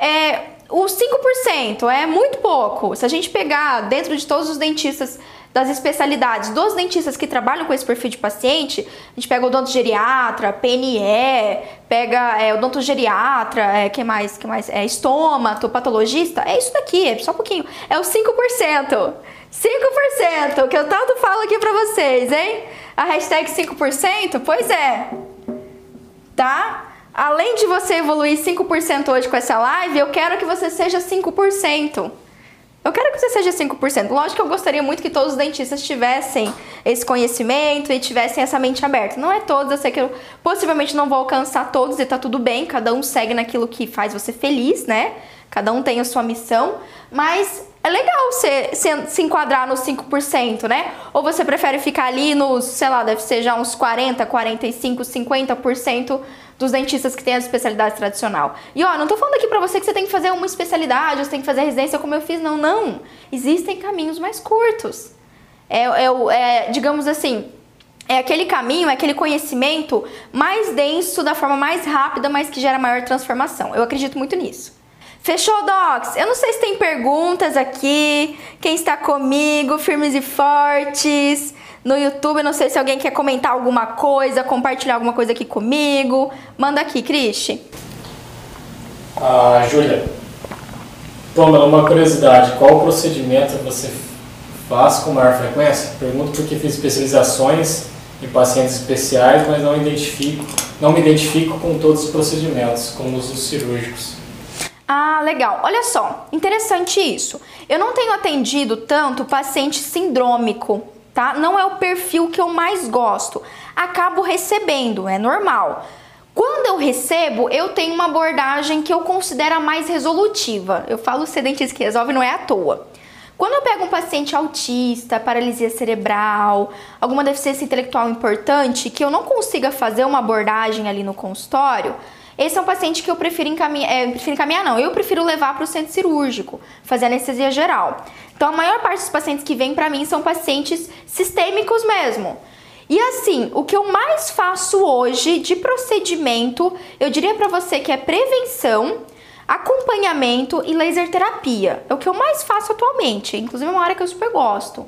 É, os 5% é muito pouco. Se a gente pegar dentro de todos os dentistas das especialidades dos dentistas que trabalham com esse perfil de paciente, a gente pega o geriatra, PNE, pega é, odontogeriatra, é, que mais, que mais? É, estômato, patologista, é isso daqui, é só um pouquinho, é os 5%. 5% que eu tanto falo aqui pra vocês, hein? A hashtag 5%, pois é, tá? Além de você evoluir 5% hoje com essa live, eu quero que você seja 5%. Eu quero que você seja 5%. Lógico que eu gostaria muito que todos os dentistas tivessem esse conhecimento e tivessem essa mente aberta. Não é todos, eu sei que eu possivelmente não vou alcançar todos e tá tudo bem, cada um segue naquilo que faz você feliz, né? Cada um tem a sua missão, mas é legal você se, se enquadrar nos 5%, né? Ou você prefere ficar ali nos, sei lá, deve ser já uns 40, 45, 50% dos dentistas que têm a especialidade tradicional. E ó, não tô falando aqui pra você que você tem que fazer uma especialidade, você tem que fazer residência como eu fiz, não, não. Existem caminhos mais curtos. É, é, é digamos assim, é aquele caminho, é aquele conhecimento mais denso, da forma mais rápida, mas que gera maior transformação. Eu acredito muito nisso. Fechou, Docs? Eu não sei se tem perguntas aqui. Quem está comigo, firmes e fortes no YouTube. Não sei se alguém quer comentar alguma coisa, compartilhar alguma coisa aqui comigo. Manda aqui, Cristi. Ah, Júlia. Toma, uma curiosidade. Qual procedimento você faz com maior frequência? Pergunto porque fiz especializações em pacientes especiais, mas não identifico, não me identifico com todos os procedimentos, como os cirúrgicos. Ah, legal. Olha só, interessante isso. Eu não tenho atendido tanto paciente sindrômico, tá? Não é o perfil que eu mais gosto. Acabo recebendo, é normal. Quando eu recebo, eu tenho uma abordagem que eu considero mais resolutiva. Eu falo ser dentista que resolve, não é à toa. Quando eu pego um paciente autista, paralisia cerebral, alguma deficiência intelectual importante, que eu não consiga fazer uma abordagem ali no consultório, esse é um paciente que eu prefiro encaminhar, é, prefiro encaminhar não, eu prefiro levar para o centro cirúrgico, fazer anestesia geral. Então, a maior parte dos pacientes que vêm para mim são pacientes sistêmicos mesmo. E assim, o que eu mais faço hoje de procedimento, eu diria para você que é prevenção, acompanhamento e laser terapia. É o que eu mais faço atualmente, inclusive é uma área que eu super gosto.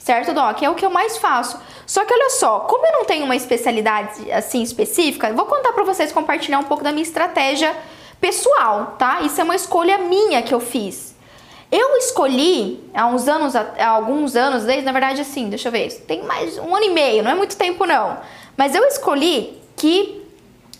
Certo, Doc? É o que eu mais faço. Só que olha só, como eu não tenho uma especialidade assim específica, vou contar para vocês compartilhar um pouco da minha estratégia pessoal, tá? Isso é uma escolha minha que eu fiz. Eu escolhi há uns anos, há alguns anos, desde na verdade assim, deixa eu ver, tem mais um ano e meio, não é muito tempo não. Mas eu escolhi que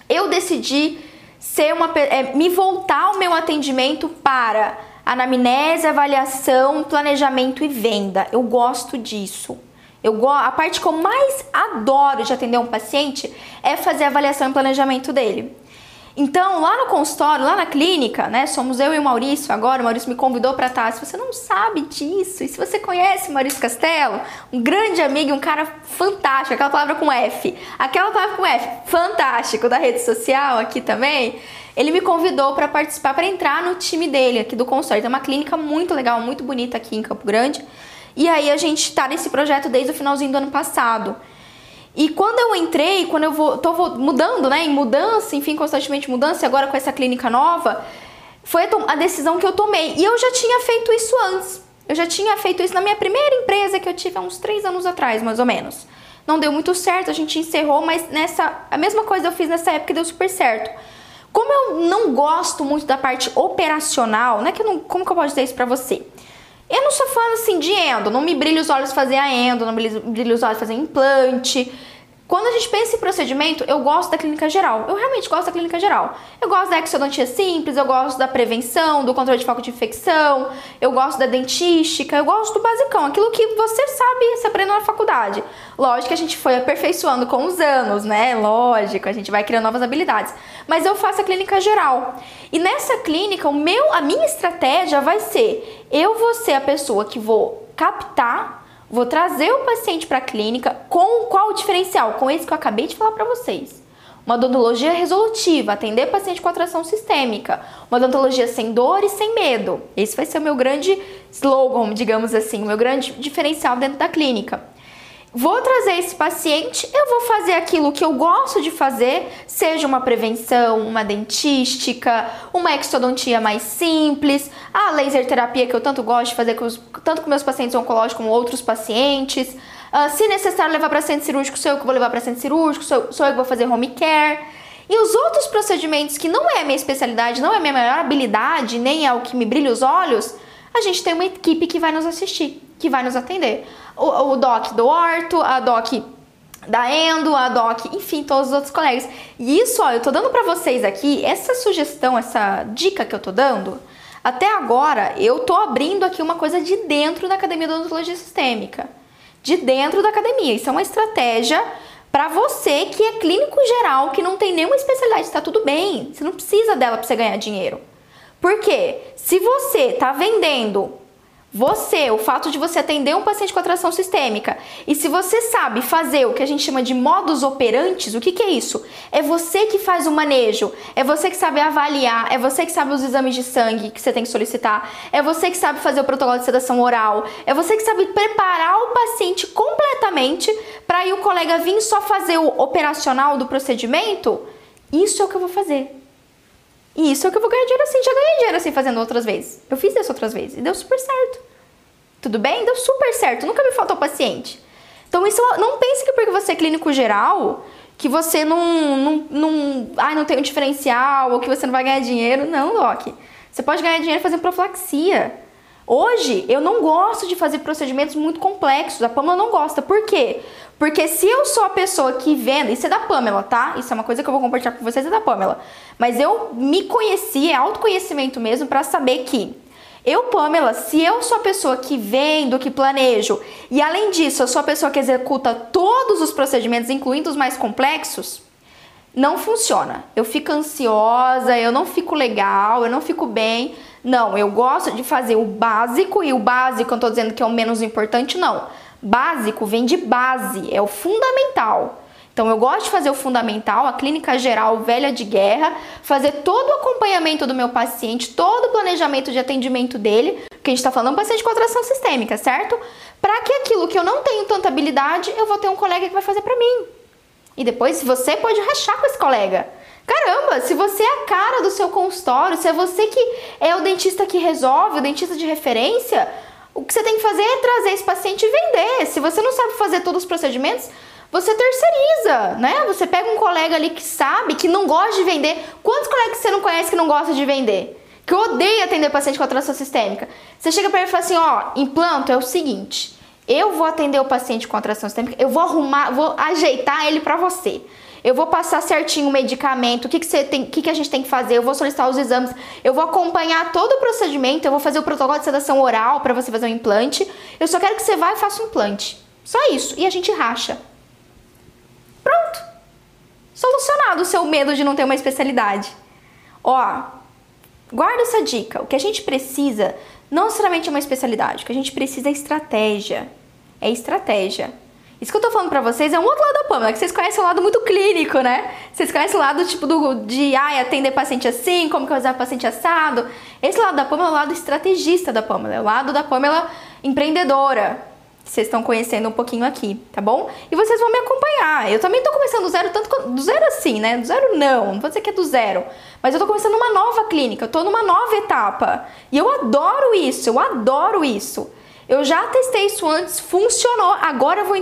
eu decidi ser uma é, me voltar ao meu atendimento para anamnese, avaliação, planejamento e venda. Eu gosto disso. Eu a parte que eu mais adoro de atender um paciente é fazer a avaliação e planejamento dele. Então, lá no consultório, lá na clínica, né, somos eu e o Maurício agora, o Maurício me convidou para estar. Se você não sabe disso, e se você conhece o Maurício Castelo, um grande amigo, um cara fantástico, aquela palavra com F, aquela palavra com F, fantástico da rede social aqui também, ele me convidou para participar, para entrar no time dele aqui do consultório. Tem uma clínica muito legal, muito bonita aqui em Campo Grande. E aí a gente está nesse projeto desde o finalzinho do ano passado. E quando eu entrei, quando eu vou, tô mudando, né, em mudança, enfim, constantemente mudança, agora com essa clínica nova, foi a decisão que eu tomei. E eu já tinha feito isso antes. Eu já tinha feito isso na minha primeira empresa que eu tive há uns três anos atrás, mais ou menos. Não deu muito certo, a gente encerrou, mas nessa a mesma coisa eu fiz nessa época deu super certo. Como eu não gosto muito da parte operacional, né? Que não, como que eu posso dizer isso pra você? Eu não sou fã assim de endo, não me brilha os olhos fazer a endo, não me brilha os olhos fazer implante. Quando a gente pensa em procedimento, eu gosto da clínica geral. Eu realmente gosto da clínica geral. Eu gosto da exodontia simples, eu gosto da prevenção, do controle de foco de infecção, eu gosto da dentística, eu gosto do basicão, aquilo que você sabe se aprendeu na faculdade. Lógico que a gente foi aperfeiçoando com os anos, né? Lógico, a gente vai criando novas habilidades. Mas eu faço a clínica geral. E nessa clínica, o meu, a minha estratégia vai ser: eu vou ser a pessoa que vou captar Vou trazer o paciente para a clínica com qual diferencial? Com esse que eu acabei de falar para vocês. Uma odontologia resolutiva, atender paciente com atração sistêmica. Uma odontologia sem dor e sem medo. Esse vai ser o meu grande slogan, digamos assim, o meu grande diferencial dentro da clínica. Vou trazer esse paciente, eu vou fazer aquilo que eu gosto de fazer, seja uma prevenção, uma dentística, uma exodontia mais simples, a laser terapia que eu tanto gosto de fazer com os, tanto com meus pacientes oncológicos como outros pacientes. Uh, se necessário levar para centro cirúrgico, sou eu que vou levar para centro cirúrgico, sou, sou eu que vou fazer home care. E os outros procedimentos que não é a minha especialidade, não é a minha maior habilidade, nem é o que me brilha os olhos, a gente tem uma equipe que vai nos assistir, que vai nos atender o, o doc do orto, a doc da Endo, a Doc, enfim, todos os outros colegas. E isso, ó, eu tô dando para vocês aqui, essa sugestão, essa dica que eu tô dando, Até agora, eu tô abrindo aqui uma coisa de dentro da Academia de Odontologia Sistêmica. De dentro da academia. Isso é uma estratégia para você que é clínico geral, que não tem nenhuma especialidade, está tudo bem. Você não precisa dela para você ganhar dinheiro. Por quê? Se você tá vendendo você, o fato de você atender um paciente com atração sistêmica, e se você sabe fazer o que a gente chama de modus operantes, o que, que é isso? É você que faz o manejo, é você que sabe avaliar, é você que sabe os exames de sangue que você tem que solicitar, é você que sabe fazer o protocolo de sedação oral, é você que sabe preparar o paciente completamente para aí o colega vir só fazer o operacional do procedimento. Isso é o que eu vou fazer. E isso é o que eu vou ganhar dinheiro assim. Já ganhei dinheiro assim fazendo outras vezes. Eu fiz isso outras vezes e deu super certo. Tudo bem? Deu super certo. Nunca me faltou paciente. Então, isso não pense que porque você é clínico geral, que você não, não, não, ai, não tem um diferencial ou que você não vai ganhar dinheiro. Não, Doc. Você pode ganhar dinheiro fazendo profilaxia. Hoje, eu não gosto de fazer procedimentos muito complexos. A Pamela não gosta. Por quê? Porque se eu sou a pessoa que vende, isso é da Pamela, tá? Isso é uma coisa que eu vou compartilhar com vocês, é da Pamela. Mas eu me conheci, é autoconhecimento mesmo, para saber que eu, Pamela, se eu sou a pessoa que vendo, que planejo, e além disso, eu sou a pessoa que executa todos os procedimentos, incluindo os mais complexos, não funciona. Eu fico ansiosa, eu não fico legal, eu não fico bem. Não, eu gosto de fazer o básico, e o básico eu tô dizendo que é o menos importante, não. Básico vem de base, é o fundamental. Então eu gosto de fazer o fundamental, a clínica geral velha de guerra, fazer todo o acompanhamento do meu paciente, todo o planejamento de atendimento dele, que a gente está falando paciente com atração sistêmica, certo? Para que aquilo que eu não tenho tanta habilidade, eu vou ter um colega que vai fazer para mim. E depois você pode rachar com esse colega. Caramba, se você é a cara do seu consultório, se é você que é o dentista que resolve, o dentista de referência, o que você tem que fazer é trazer esse paciente e vender. Se você não sabe fazer todos os procedimentos, você terceiriza, né? Você pega um colega ali que sabe, que não gosta de vender. Quantos colegas você não conhece que não gosta de vender? Que odeia atender paciente com atração sistêmica. Você chega para ele e fala assim: ó, implanto é o seguinte. Eu vou atender o paciente com atração sistêmica, eu vou arrumar, vou ajeitar ele para você. Eu vou passar certinho o medicamento, o que, que, você tem, o que, que a gente tem que fazer, eu vou solicitar os exames, eu vou acompanhar todo o procedimento, eu vou fazer o protocolo de sedação oral para você fazer um implante. Eu só quero que você vá e faça um implante. Só isso. E a gente racha. Pronto. Solucionado o seu medo de não ter uma especialidade. Ó, guarda essa dica. O que a gente precisa não necessariamente é uma especialidade, o que a gente precisa é estratégia. É estratégia. Isso que eu tô falando pra vocês é um outro lado da Pamela, que vocês conhecem o lado muito clínico, né? Vocês conhecem o lado tipo do, de ai, atender paciente assim, como que eu usar paciente assado. Esse lado da Pamela é o lado estrategista da Pamela, é o lado da Pamela empreendedora. Que vocês estão conhecendo um pouquinho aqui, tá bom? E vocês vão me acompanhar. Eu também tô começando do zero, tanto do zero assim, né? Do zero não, não vou dizer que é do zero. Mas eu tô começando uma nova clínica, eu tô numa nova etapa. E eu adoro isso, eu adoro isso. Eu já testei isso antes, funcionou. Agora eu vou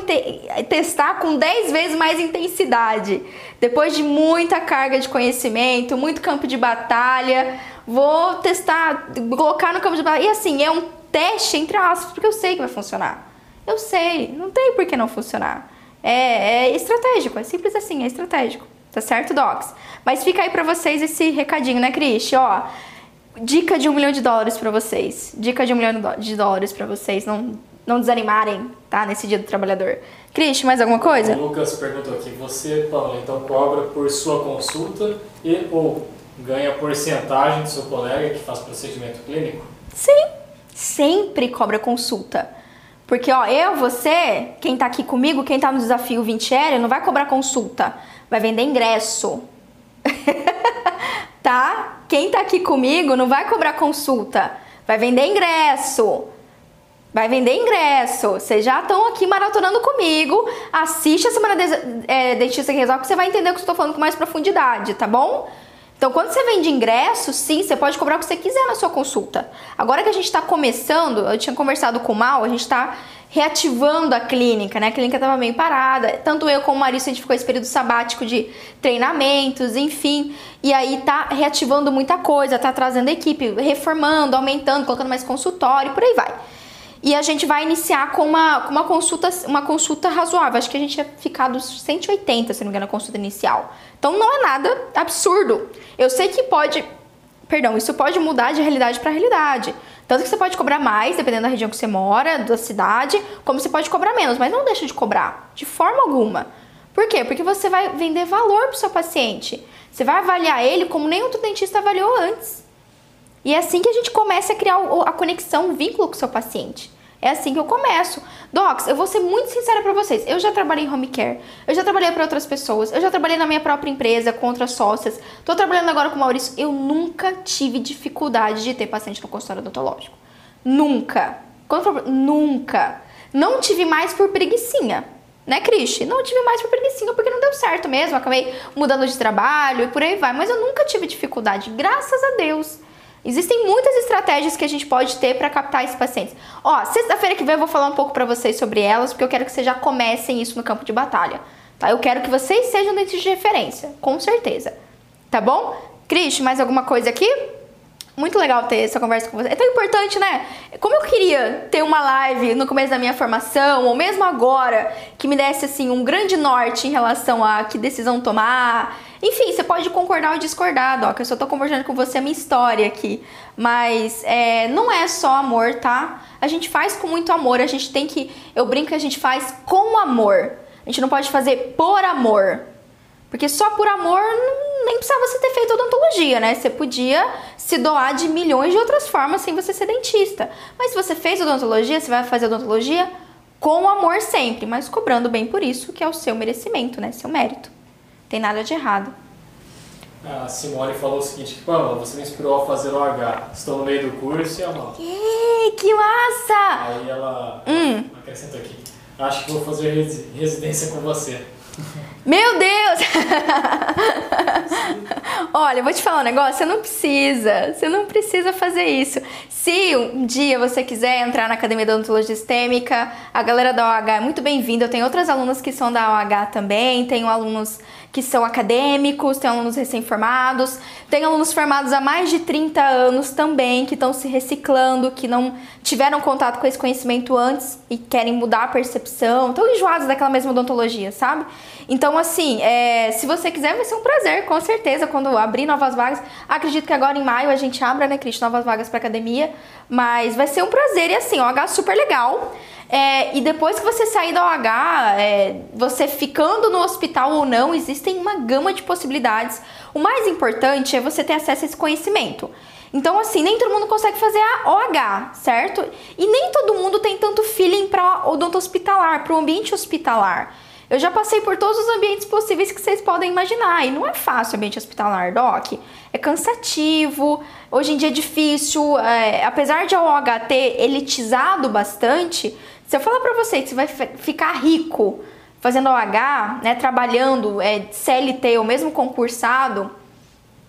testar com 10 vezes mais intensidade. Depois de muita carga de conhecimento, muito campo de batalha, vou testar, colocar no campo de batalha. E assim, é um teste entre aspas, porque eu sei que vai funcionar. Eu sei, não tem por que não funcionar. É, é estratégico, é simples assim, é estratégico. Tá certo, Docs? Mas fica aí pra vocês esse recadinho, né, Cris? Ó, dica de um milhão de dólares para vocês. Dica de um milhão de dólares para vocês não, não desanimarem, tá? Nesse dia do trabalhador. Cristian, mais alguma coisa? O Lucas perguntou aqui, você, Paula, então cobra por sua consulta e ou ganha porcentagem do seu colega que faz procedimento clínico? Sim, sempre cobra consulta. Porque, ó, eu, você, quem tá aqui comigo, quem tá no desafio 20 L, não vai cobrar consulta, vai vender ingresso. *laughs* tá? Quem tá aqui comigo não vai cobrar consulta, vai vender ingresso. Vai vender ingresso. Vocês já estão aqui maratonando comigo. Assiste a semana de, é, Dentista que Resolve que você vai entender o que eu estou falando com mais profundidade, tá bom? Então, quando você vende ingresso, sim, você pode cobrar o que você quiser na sua consulta. Agora que a gente está começando, eu tinha conversado com o Mal, a gente está reativando a clínica, né? A clínica estava meio parada. Tanto eu como o Marício, a gente ficou esse período sabático de treinamentos, enfim. E aí tá reativando muita coisa, tá trazendo equipe, reformando, aumentando, colocando mais consultório, por aí vai. E a gente vai iniciar com uma, com uma, consulta, uma consulta razoável. Acho que a gente ia ficar dos 180, se não me engano, a consulta inicial. Então não é nada absurdo. Eu sei que pode perdão, isso pode mudar de realidade para realidade. Tanto que você pode cobrar mais, dependendo da região que você mora, da cidade, como você pode cobrar menos, mas não deixa de cobrar, de forma alguma. Por quê? Porque você vai vender valor para o seu paciente. Você vai avaliar ele como nem outro dentista avaliou antes. E é assim que a gente começa a criar a conexão, o vínculo com o seu paciente. É assim que eu começo. Docs, eu vou ser muito sincera para vocês. Eu já trabalhei em home care, eu já trabalhei para outras pessoas, eu já trabalhei na minha própria empresa com outras sócias. Tô trabalhando agora com o Maurício. Eu nunca tive dificuldade de ter paciente no consultório odontológico. Nunca. Nunca. Não tive mais por preguiçinha. Né, Cristi? Não tive mais por preguiçinha porque não deu certo mesmo. Acabei mudando de trabalho e por aí vai. Mas eu nunca tive dificuldade, graças a Deus. Existem muitas estratégias que a gente pode ter para captar esses pacientes. Ó, sexta-feira que vem eu vou falar um pouco para vocês sobre elas, porque eu quero que vocês já comecem isso no campo de batalha. Tá? Eu quero que vocês sejam dentistas de referência, com certeza. Tá bom? Cris, mais alguma coisa aqui? Muito legal ter essa conversa com você. É tão importante, né? Como eu queria ter uma live no começo da minha formação, ou mesmo agora, que me desse assim um grande norte em relação a que decisão tomar. Enfim, você pode concordar ou discordar, Doc. Eu só tô conversando com você a minha história aqui. Mas é, não é só amor, tá? A gente faz com muito amor. A gente tem que. Eu brinco que a gente faz com amor. A gente não pode fazer por amor. Porque só por amor nem precisava você ter feito odontologia, né? Você podia se doar de milhões de outras formas sem você ser dentista. Mas se você fez odontologia, você vai fazer odontologia com amor sempre, mas cobrando bem por isso, que é o seu merecimento, né? Seu mérito. Tem nada de errado. A Simone falou o seguinte, Pamela, você me inspirou a fazer o H. Estou no meio do curso e ela... Que, que massa! Aí ela hum. acrescentou aqui, acho que vou fazer residência com você. *laughs* Meu Deus! *laughs* Olha, eu vou te falar um negócio, você não precisa, você não precisa fazer isso. Se um dia você quiser entrar na Academia de Odontologia Sistêmica, a galera da OH é muito bem-vinda. Eu tenho outras alunas que são da OH também, tenho alunos que são acadêmicos, tem alunos recém-formados, tem alunos formados há mais de 30 anos também, que estão se reciclando, que não tiveram contato com esse conhecimento antes e querem mudar a percepção, estão enjoados daquela mesma odontologia, sabe? Então, assim, é, se você quiser, vai ser um prazer, com certeza, quando abrir novas vagas. Acredito que agora em maio a gente abra, né, Cris, novas vagas para academia, mas vai ser um prazer e assim, o H super legal. É, e depois que você sair da OH, é, você ficando no hospital ou não, existem uma gama de possibilidades. O mais importante é você ter acesso a esse conhecimento. Então, assim, nem todo mundo consegue fazer a OH, certo? E nem todo mundo tem tanto feeling para odonto hospitalar, para o ambiente hospitalar. Eu já passei por todos os ambientes possíveis que vocês podem imaginar. E não é fácil o ambiente hospitalar, Doc. É cansativo, hoje em dia é difícil. É, apesar de a OH ter elitizado bastante, se eu falar para você que você vai ficar rico fazendo OH, né, trabalhando é, CLT ou mesmo concursado,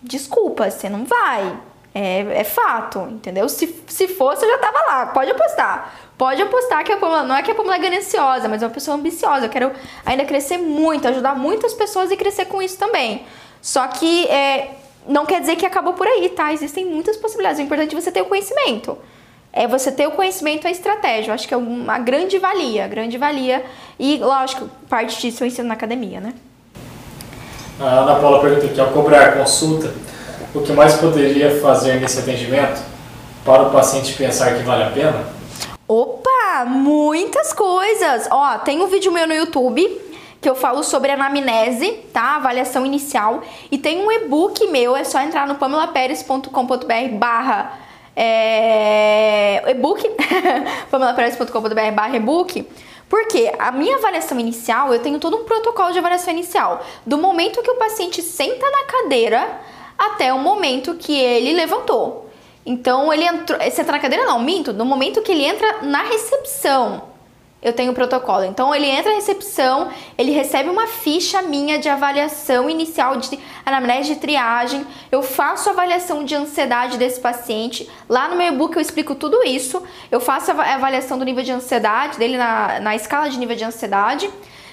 desculpa, você não vai. É, é fato, entendeu? Se, se fosse, eu já tava lá. Pode apostar. Pode apostar que a Pamela, não é que a Pamela é gananciosa, mas é uma pessoa ambiciosa. Eu quero ainda crescer muito, ajudar muitas pessoas e crescer com isso também. Só que é, não quer dizer que acabou por aí, tá? Existem muitas possibilidades. O importante é você ter o conhecimento é você ter o conhecimento e a estratégia. Eu acho que é uma grande valia, grande valia. E, lógico, parte disso eu ensino na academia, né? A Ana Paula pergunta aqui, ao cobrar consulta, o que mais poderia fazer nesse atendimento para o paciente pensar que vale a pena? Opa, muitas coisas! Ó, tem um vídeo meu no YouTube que eu falo sobre anamnese, tá? Avaliação inicial. E tem um e-book meu, é só entrar no pamelaperes.com.br barra é, e-book, *laughs* pamelaperes.com.br barra e-book, porque a minha avaliação inicial, eu tenho todo um protocolo de avaliação inicial, do momento que o paciente senta na cadeira até o momento que ele levantou. Então ele entrou, senta na cadeira não, minto, no momento que ele entra na recepção eu tenho o protocolo. Então ele entra na recepção, ele recebe uma ficha minha de avaliação inicial de anamnese de triagem. Eu faço a avaliação de ansiedade desse paciente. Lá no meu e-book eu explico tudo isso. Eu faço a avaliação do nível de ansiedade dele na, na escala de nível de ansiedade.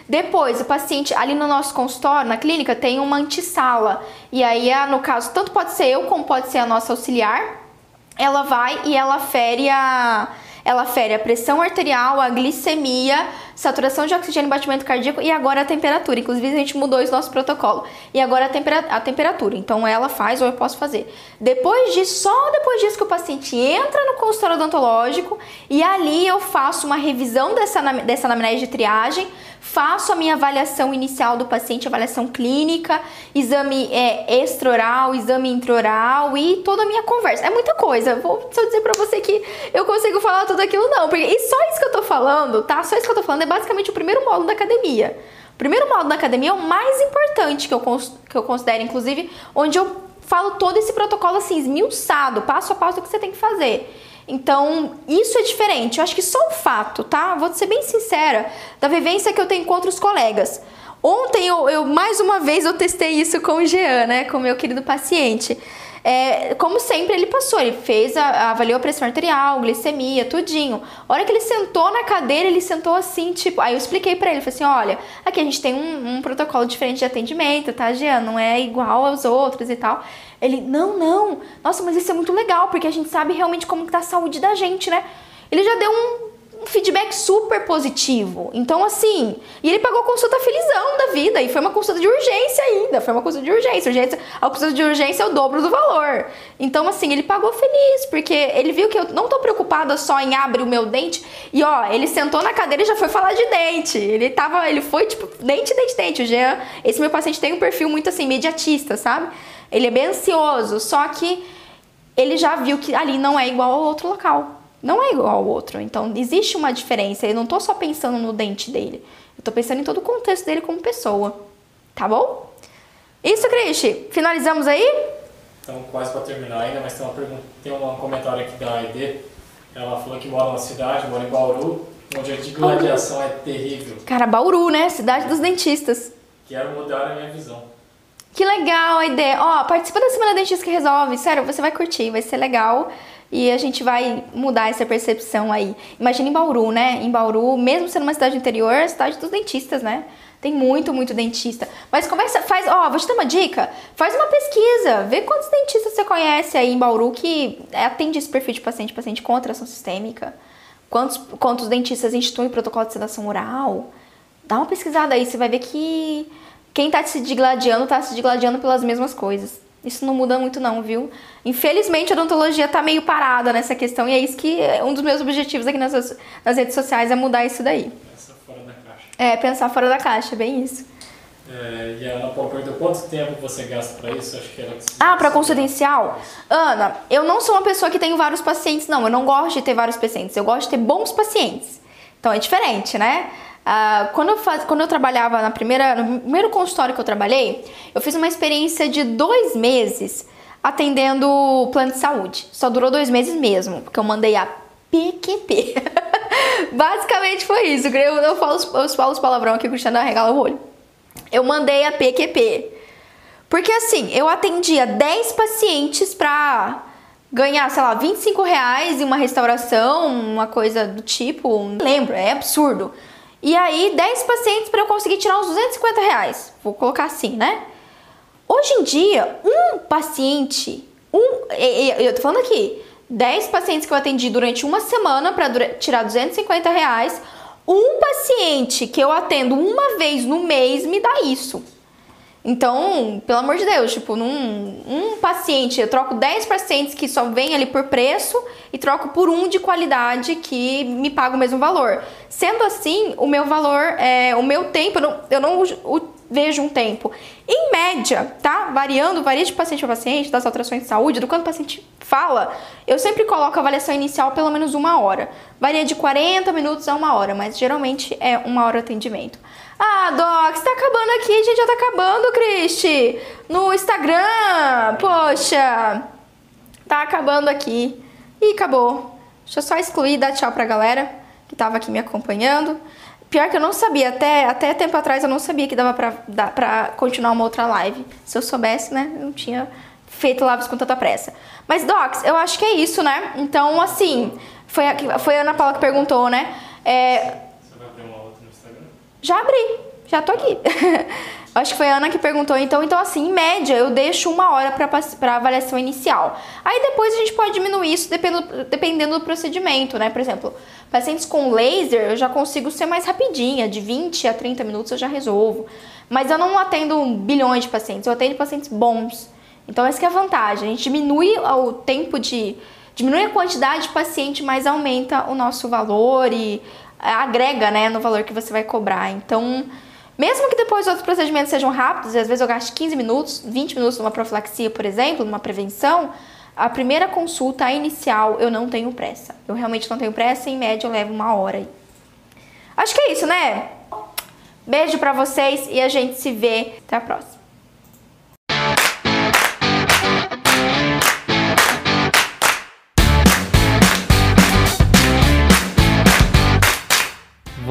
Depois, o paciente ali no nosso consultório, na clínica, tem uma antissala. E aí, no caso, tanto pode ser eu como pode ser a nossa auxiliar. Ela vai e ela fere a ela fere a pressão arterial, a glicemia, saturação de oxigênio, batimento cardíaco e agora a temperatura. Inclusive, a gente mudou esse nosso protocolo. E agora a, tempera a temperatura. Então, ela faz ou eu posso fazer. Depois disso, só depois disso que o paciente entra no consultório odontológico e ali eu faço uma revisão dessa, dessa anamnese de triagem faço a minha avaliação inicial do paciente, avaliação clínica, exame é, exame intraoral e toda a minha conversa. É muita coisa. Vou só dizer pra você que eu consigo falar tudo aquilo, não. Porque, e só isso que eu tô falando, tá? Só isso que eu tô falando é basicamente o primeiro módulo da academia. O primeiro módulo da academia é o mais importante que eu, que eu considero, inclusive, onde eu falo todo esse protocolo assim, esmiuçado, passo a passo do que você tem que fazer. Então, isso é diferente. Eu acho que só o fato, tá? Vou ser bem sincera, da vivência que eu tenho com outros colegas. Ontem, eu, eu mais uma vez, eu testei isso com o Jean, né? Com o meu querido paciente. É, como sempre, ele passou, ele fez, a, avaliou a pressão arterial, glicemia, tudinho. A hora que ele sentou na cadeira, ele sentou assim, tipo. Aí eu expliquei para ele, falei assim: olha, aqui a gente tem um, um protocolo diferente de atendimento, tá, Jean? Não é igual aos outros e tal. Ele, não, não, nossa, mas isso é muito legal, porque a gente sabe realmente como está a saúde da gente, né? Ele já deu um, um feedback super positivo. Então, assim, e ele pagou consulta felizão da vida. E foi uma consulta de urgência ainda. Foi uma consulta de urgência. urgência a consulta de urgência é o dobro do valor. Então, assim, ele pagou feliz, porque ele viu que eu não tô preocupada só em abrir o meu dente. E ó, ele sentou na cadeira e já foi falar de dente. Ele tava, ele foi tipo, dente, dente, dente. O Jean, esse meu paciente tem um perfil muito assim, imediatista, sabe? Ele é bem ansioso, só que ele já viu que ali não é igual ao outro local. Não é igual ao outro. Então, existe uma diferença. Eu não tô só pensando no dente dele. Eu tô pensando em todo o contexto dele como pessoa. Tá bom? Isso, Cristi. Finalizamos aí? Então, quase para terminar ainda, mas tem, uma pergunta, tem um comentário aqui da AED. Ela falou que mora na cidade, mora em Bauru, onde a gladiação é terrível. Cara, Bauru, né? Cidade dos dentistas. Quero mudar a minha visão. Que legal a ideia. Ó, participa da Semana Dentista que Resolve. Sério, você vai curtir, vai ser legal. E a gente vai mudar essa percepção aí. Imagina em Bauru, né? Em Bauru, mesmo sendo uma cidade interior, é a cidade dos dentistas, né? Tem muito, muito dentista. Mas começa, faz, ó, vou te dar uma dica. Faz uma pesquisa, vê quantos dentistas você conhece aí em Bauru que atende esse perfil de paciente, paciente com atração sistêmica. Quantos, quantos dentistas instituem protocolo de sedação oral. Dá uma pesquisada aí, você vai ver que quem tá se digladiando, tá se digladiando pelas mesmas coisas. Isso não muda muito não, viu? Infelizmente a odontologia tá meio parada nessa questão e é isso que um dos meus objetivos aqui nas, nas redes sociais é mudar isso daí. Pensar fora da caixa. É, pensar fora da caixa, bem isso. É, e a Ana Paula perguntou quanto tempo você gasta para isso? Acho que era Ah, para confidencial? Ana, eu não sou uma pessoa que tem vários pacientes, não. Eu não gosto de ter vários pacientes. Eu gosto de ter bons pacientes. Então é diferente, né? Uh, quando, eu faz, quando eu trabalhava na primeira, no primeiro consultório que eu trabalhei, eu fiz uma experiência de dois meses atendendo plano de saúde. Só durou dois meses mesmo, porque eu mandei a PQP. *laughs* Basicamente foi isso. Eu, eu, falo, eu falo os palavrão aqui, o Cristiano arregala o olho. Eu mandei a PQP. Porque assim, eu atendia 10 pacientes pra ganhar, sei lá, 25 reais em uma restauração, uma coisa do tipo. Não lembro, é absurdo. E aí, 10 pacientes para eu conseguir tirar uns 250 reais. Vou colocar assim, né? Hoje em dia, um paciente, um, eu tô falando aqui, 10 pacientes que eu atendi durante uma semana para tirar 250 reais, um paciente que eu atendo uma vez no mês me dá isso. Então, pelo amor de Deus, tipo, num um paciente, eu troco 10 pacientes que só vêm ali por preço e troco por um de qualidade que me paga o mesmo valor. Sendo assim, o meu valor, é, o meu tempo, eu não, eu não vejo um tempo. Em média, tá? Variando, varia de paciente a paciente, das alterações de saúde, do quanto o paciente fala, eu sempre coloco a avaliação inicial pelo menos uma hora. Varia de 40 minutos a uma hora, mas geralmente é uma hora de atendimento. Ah, Doc, está acabando aqui, a gente já tá acabando, Cristi. No Instagram, poxa, tá acabando aqui. E acabou. Deixa eu só excluir e dar tchau pra galera que tava aqui me acompanhando. Pior que eu não sabia, até, até tempo atrás eu não sabia que dava pra, dar, pra continuar uma outra live. Se eu soubesse, né, eu não tinha feito lives com tanta pressa. Mas, Docs, eu acho que é isso, né? Então, assim, foi a, foi a Ana Paula que perguntou, né? É, já abri, já tô aqui. *laughs* Acho que foi a Ana que perguntou, então, então assim, em média, eu deixo uma hora para avaliação inicial. Aí depois a gente pode diminuir isso dependendo, dependendo do procedimento, né? Por exemplo, pacientes com laser, eu já consigo ser mais rapidinha, de 20 a 30 minutos eu já resolvo. Mas eu não atendo bilhões de pacientes, eu atendo pacientes bons. Então essa é a vantagem, a gente diminui o tempo de... diminui a quantidade de paciente, mas aumenta o nosso valor e agrega, né, no valor que você vai cobrar. Então, mesmo que depois outros procedimentos sejam rápidos, e às vezes eu gaste 15 minutos, 20 minutos numa profilaxia, por exemplo, numa prevenção, a primeira consulta, a inicial, eu não tenho pressa. Eu realmente não tenho pressa, em média eu levo uma hora aí. Acho que é isso, né? Beijo para vocês e a gente se vê. Até a próxima.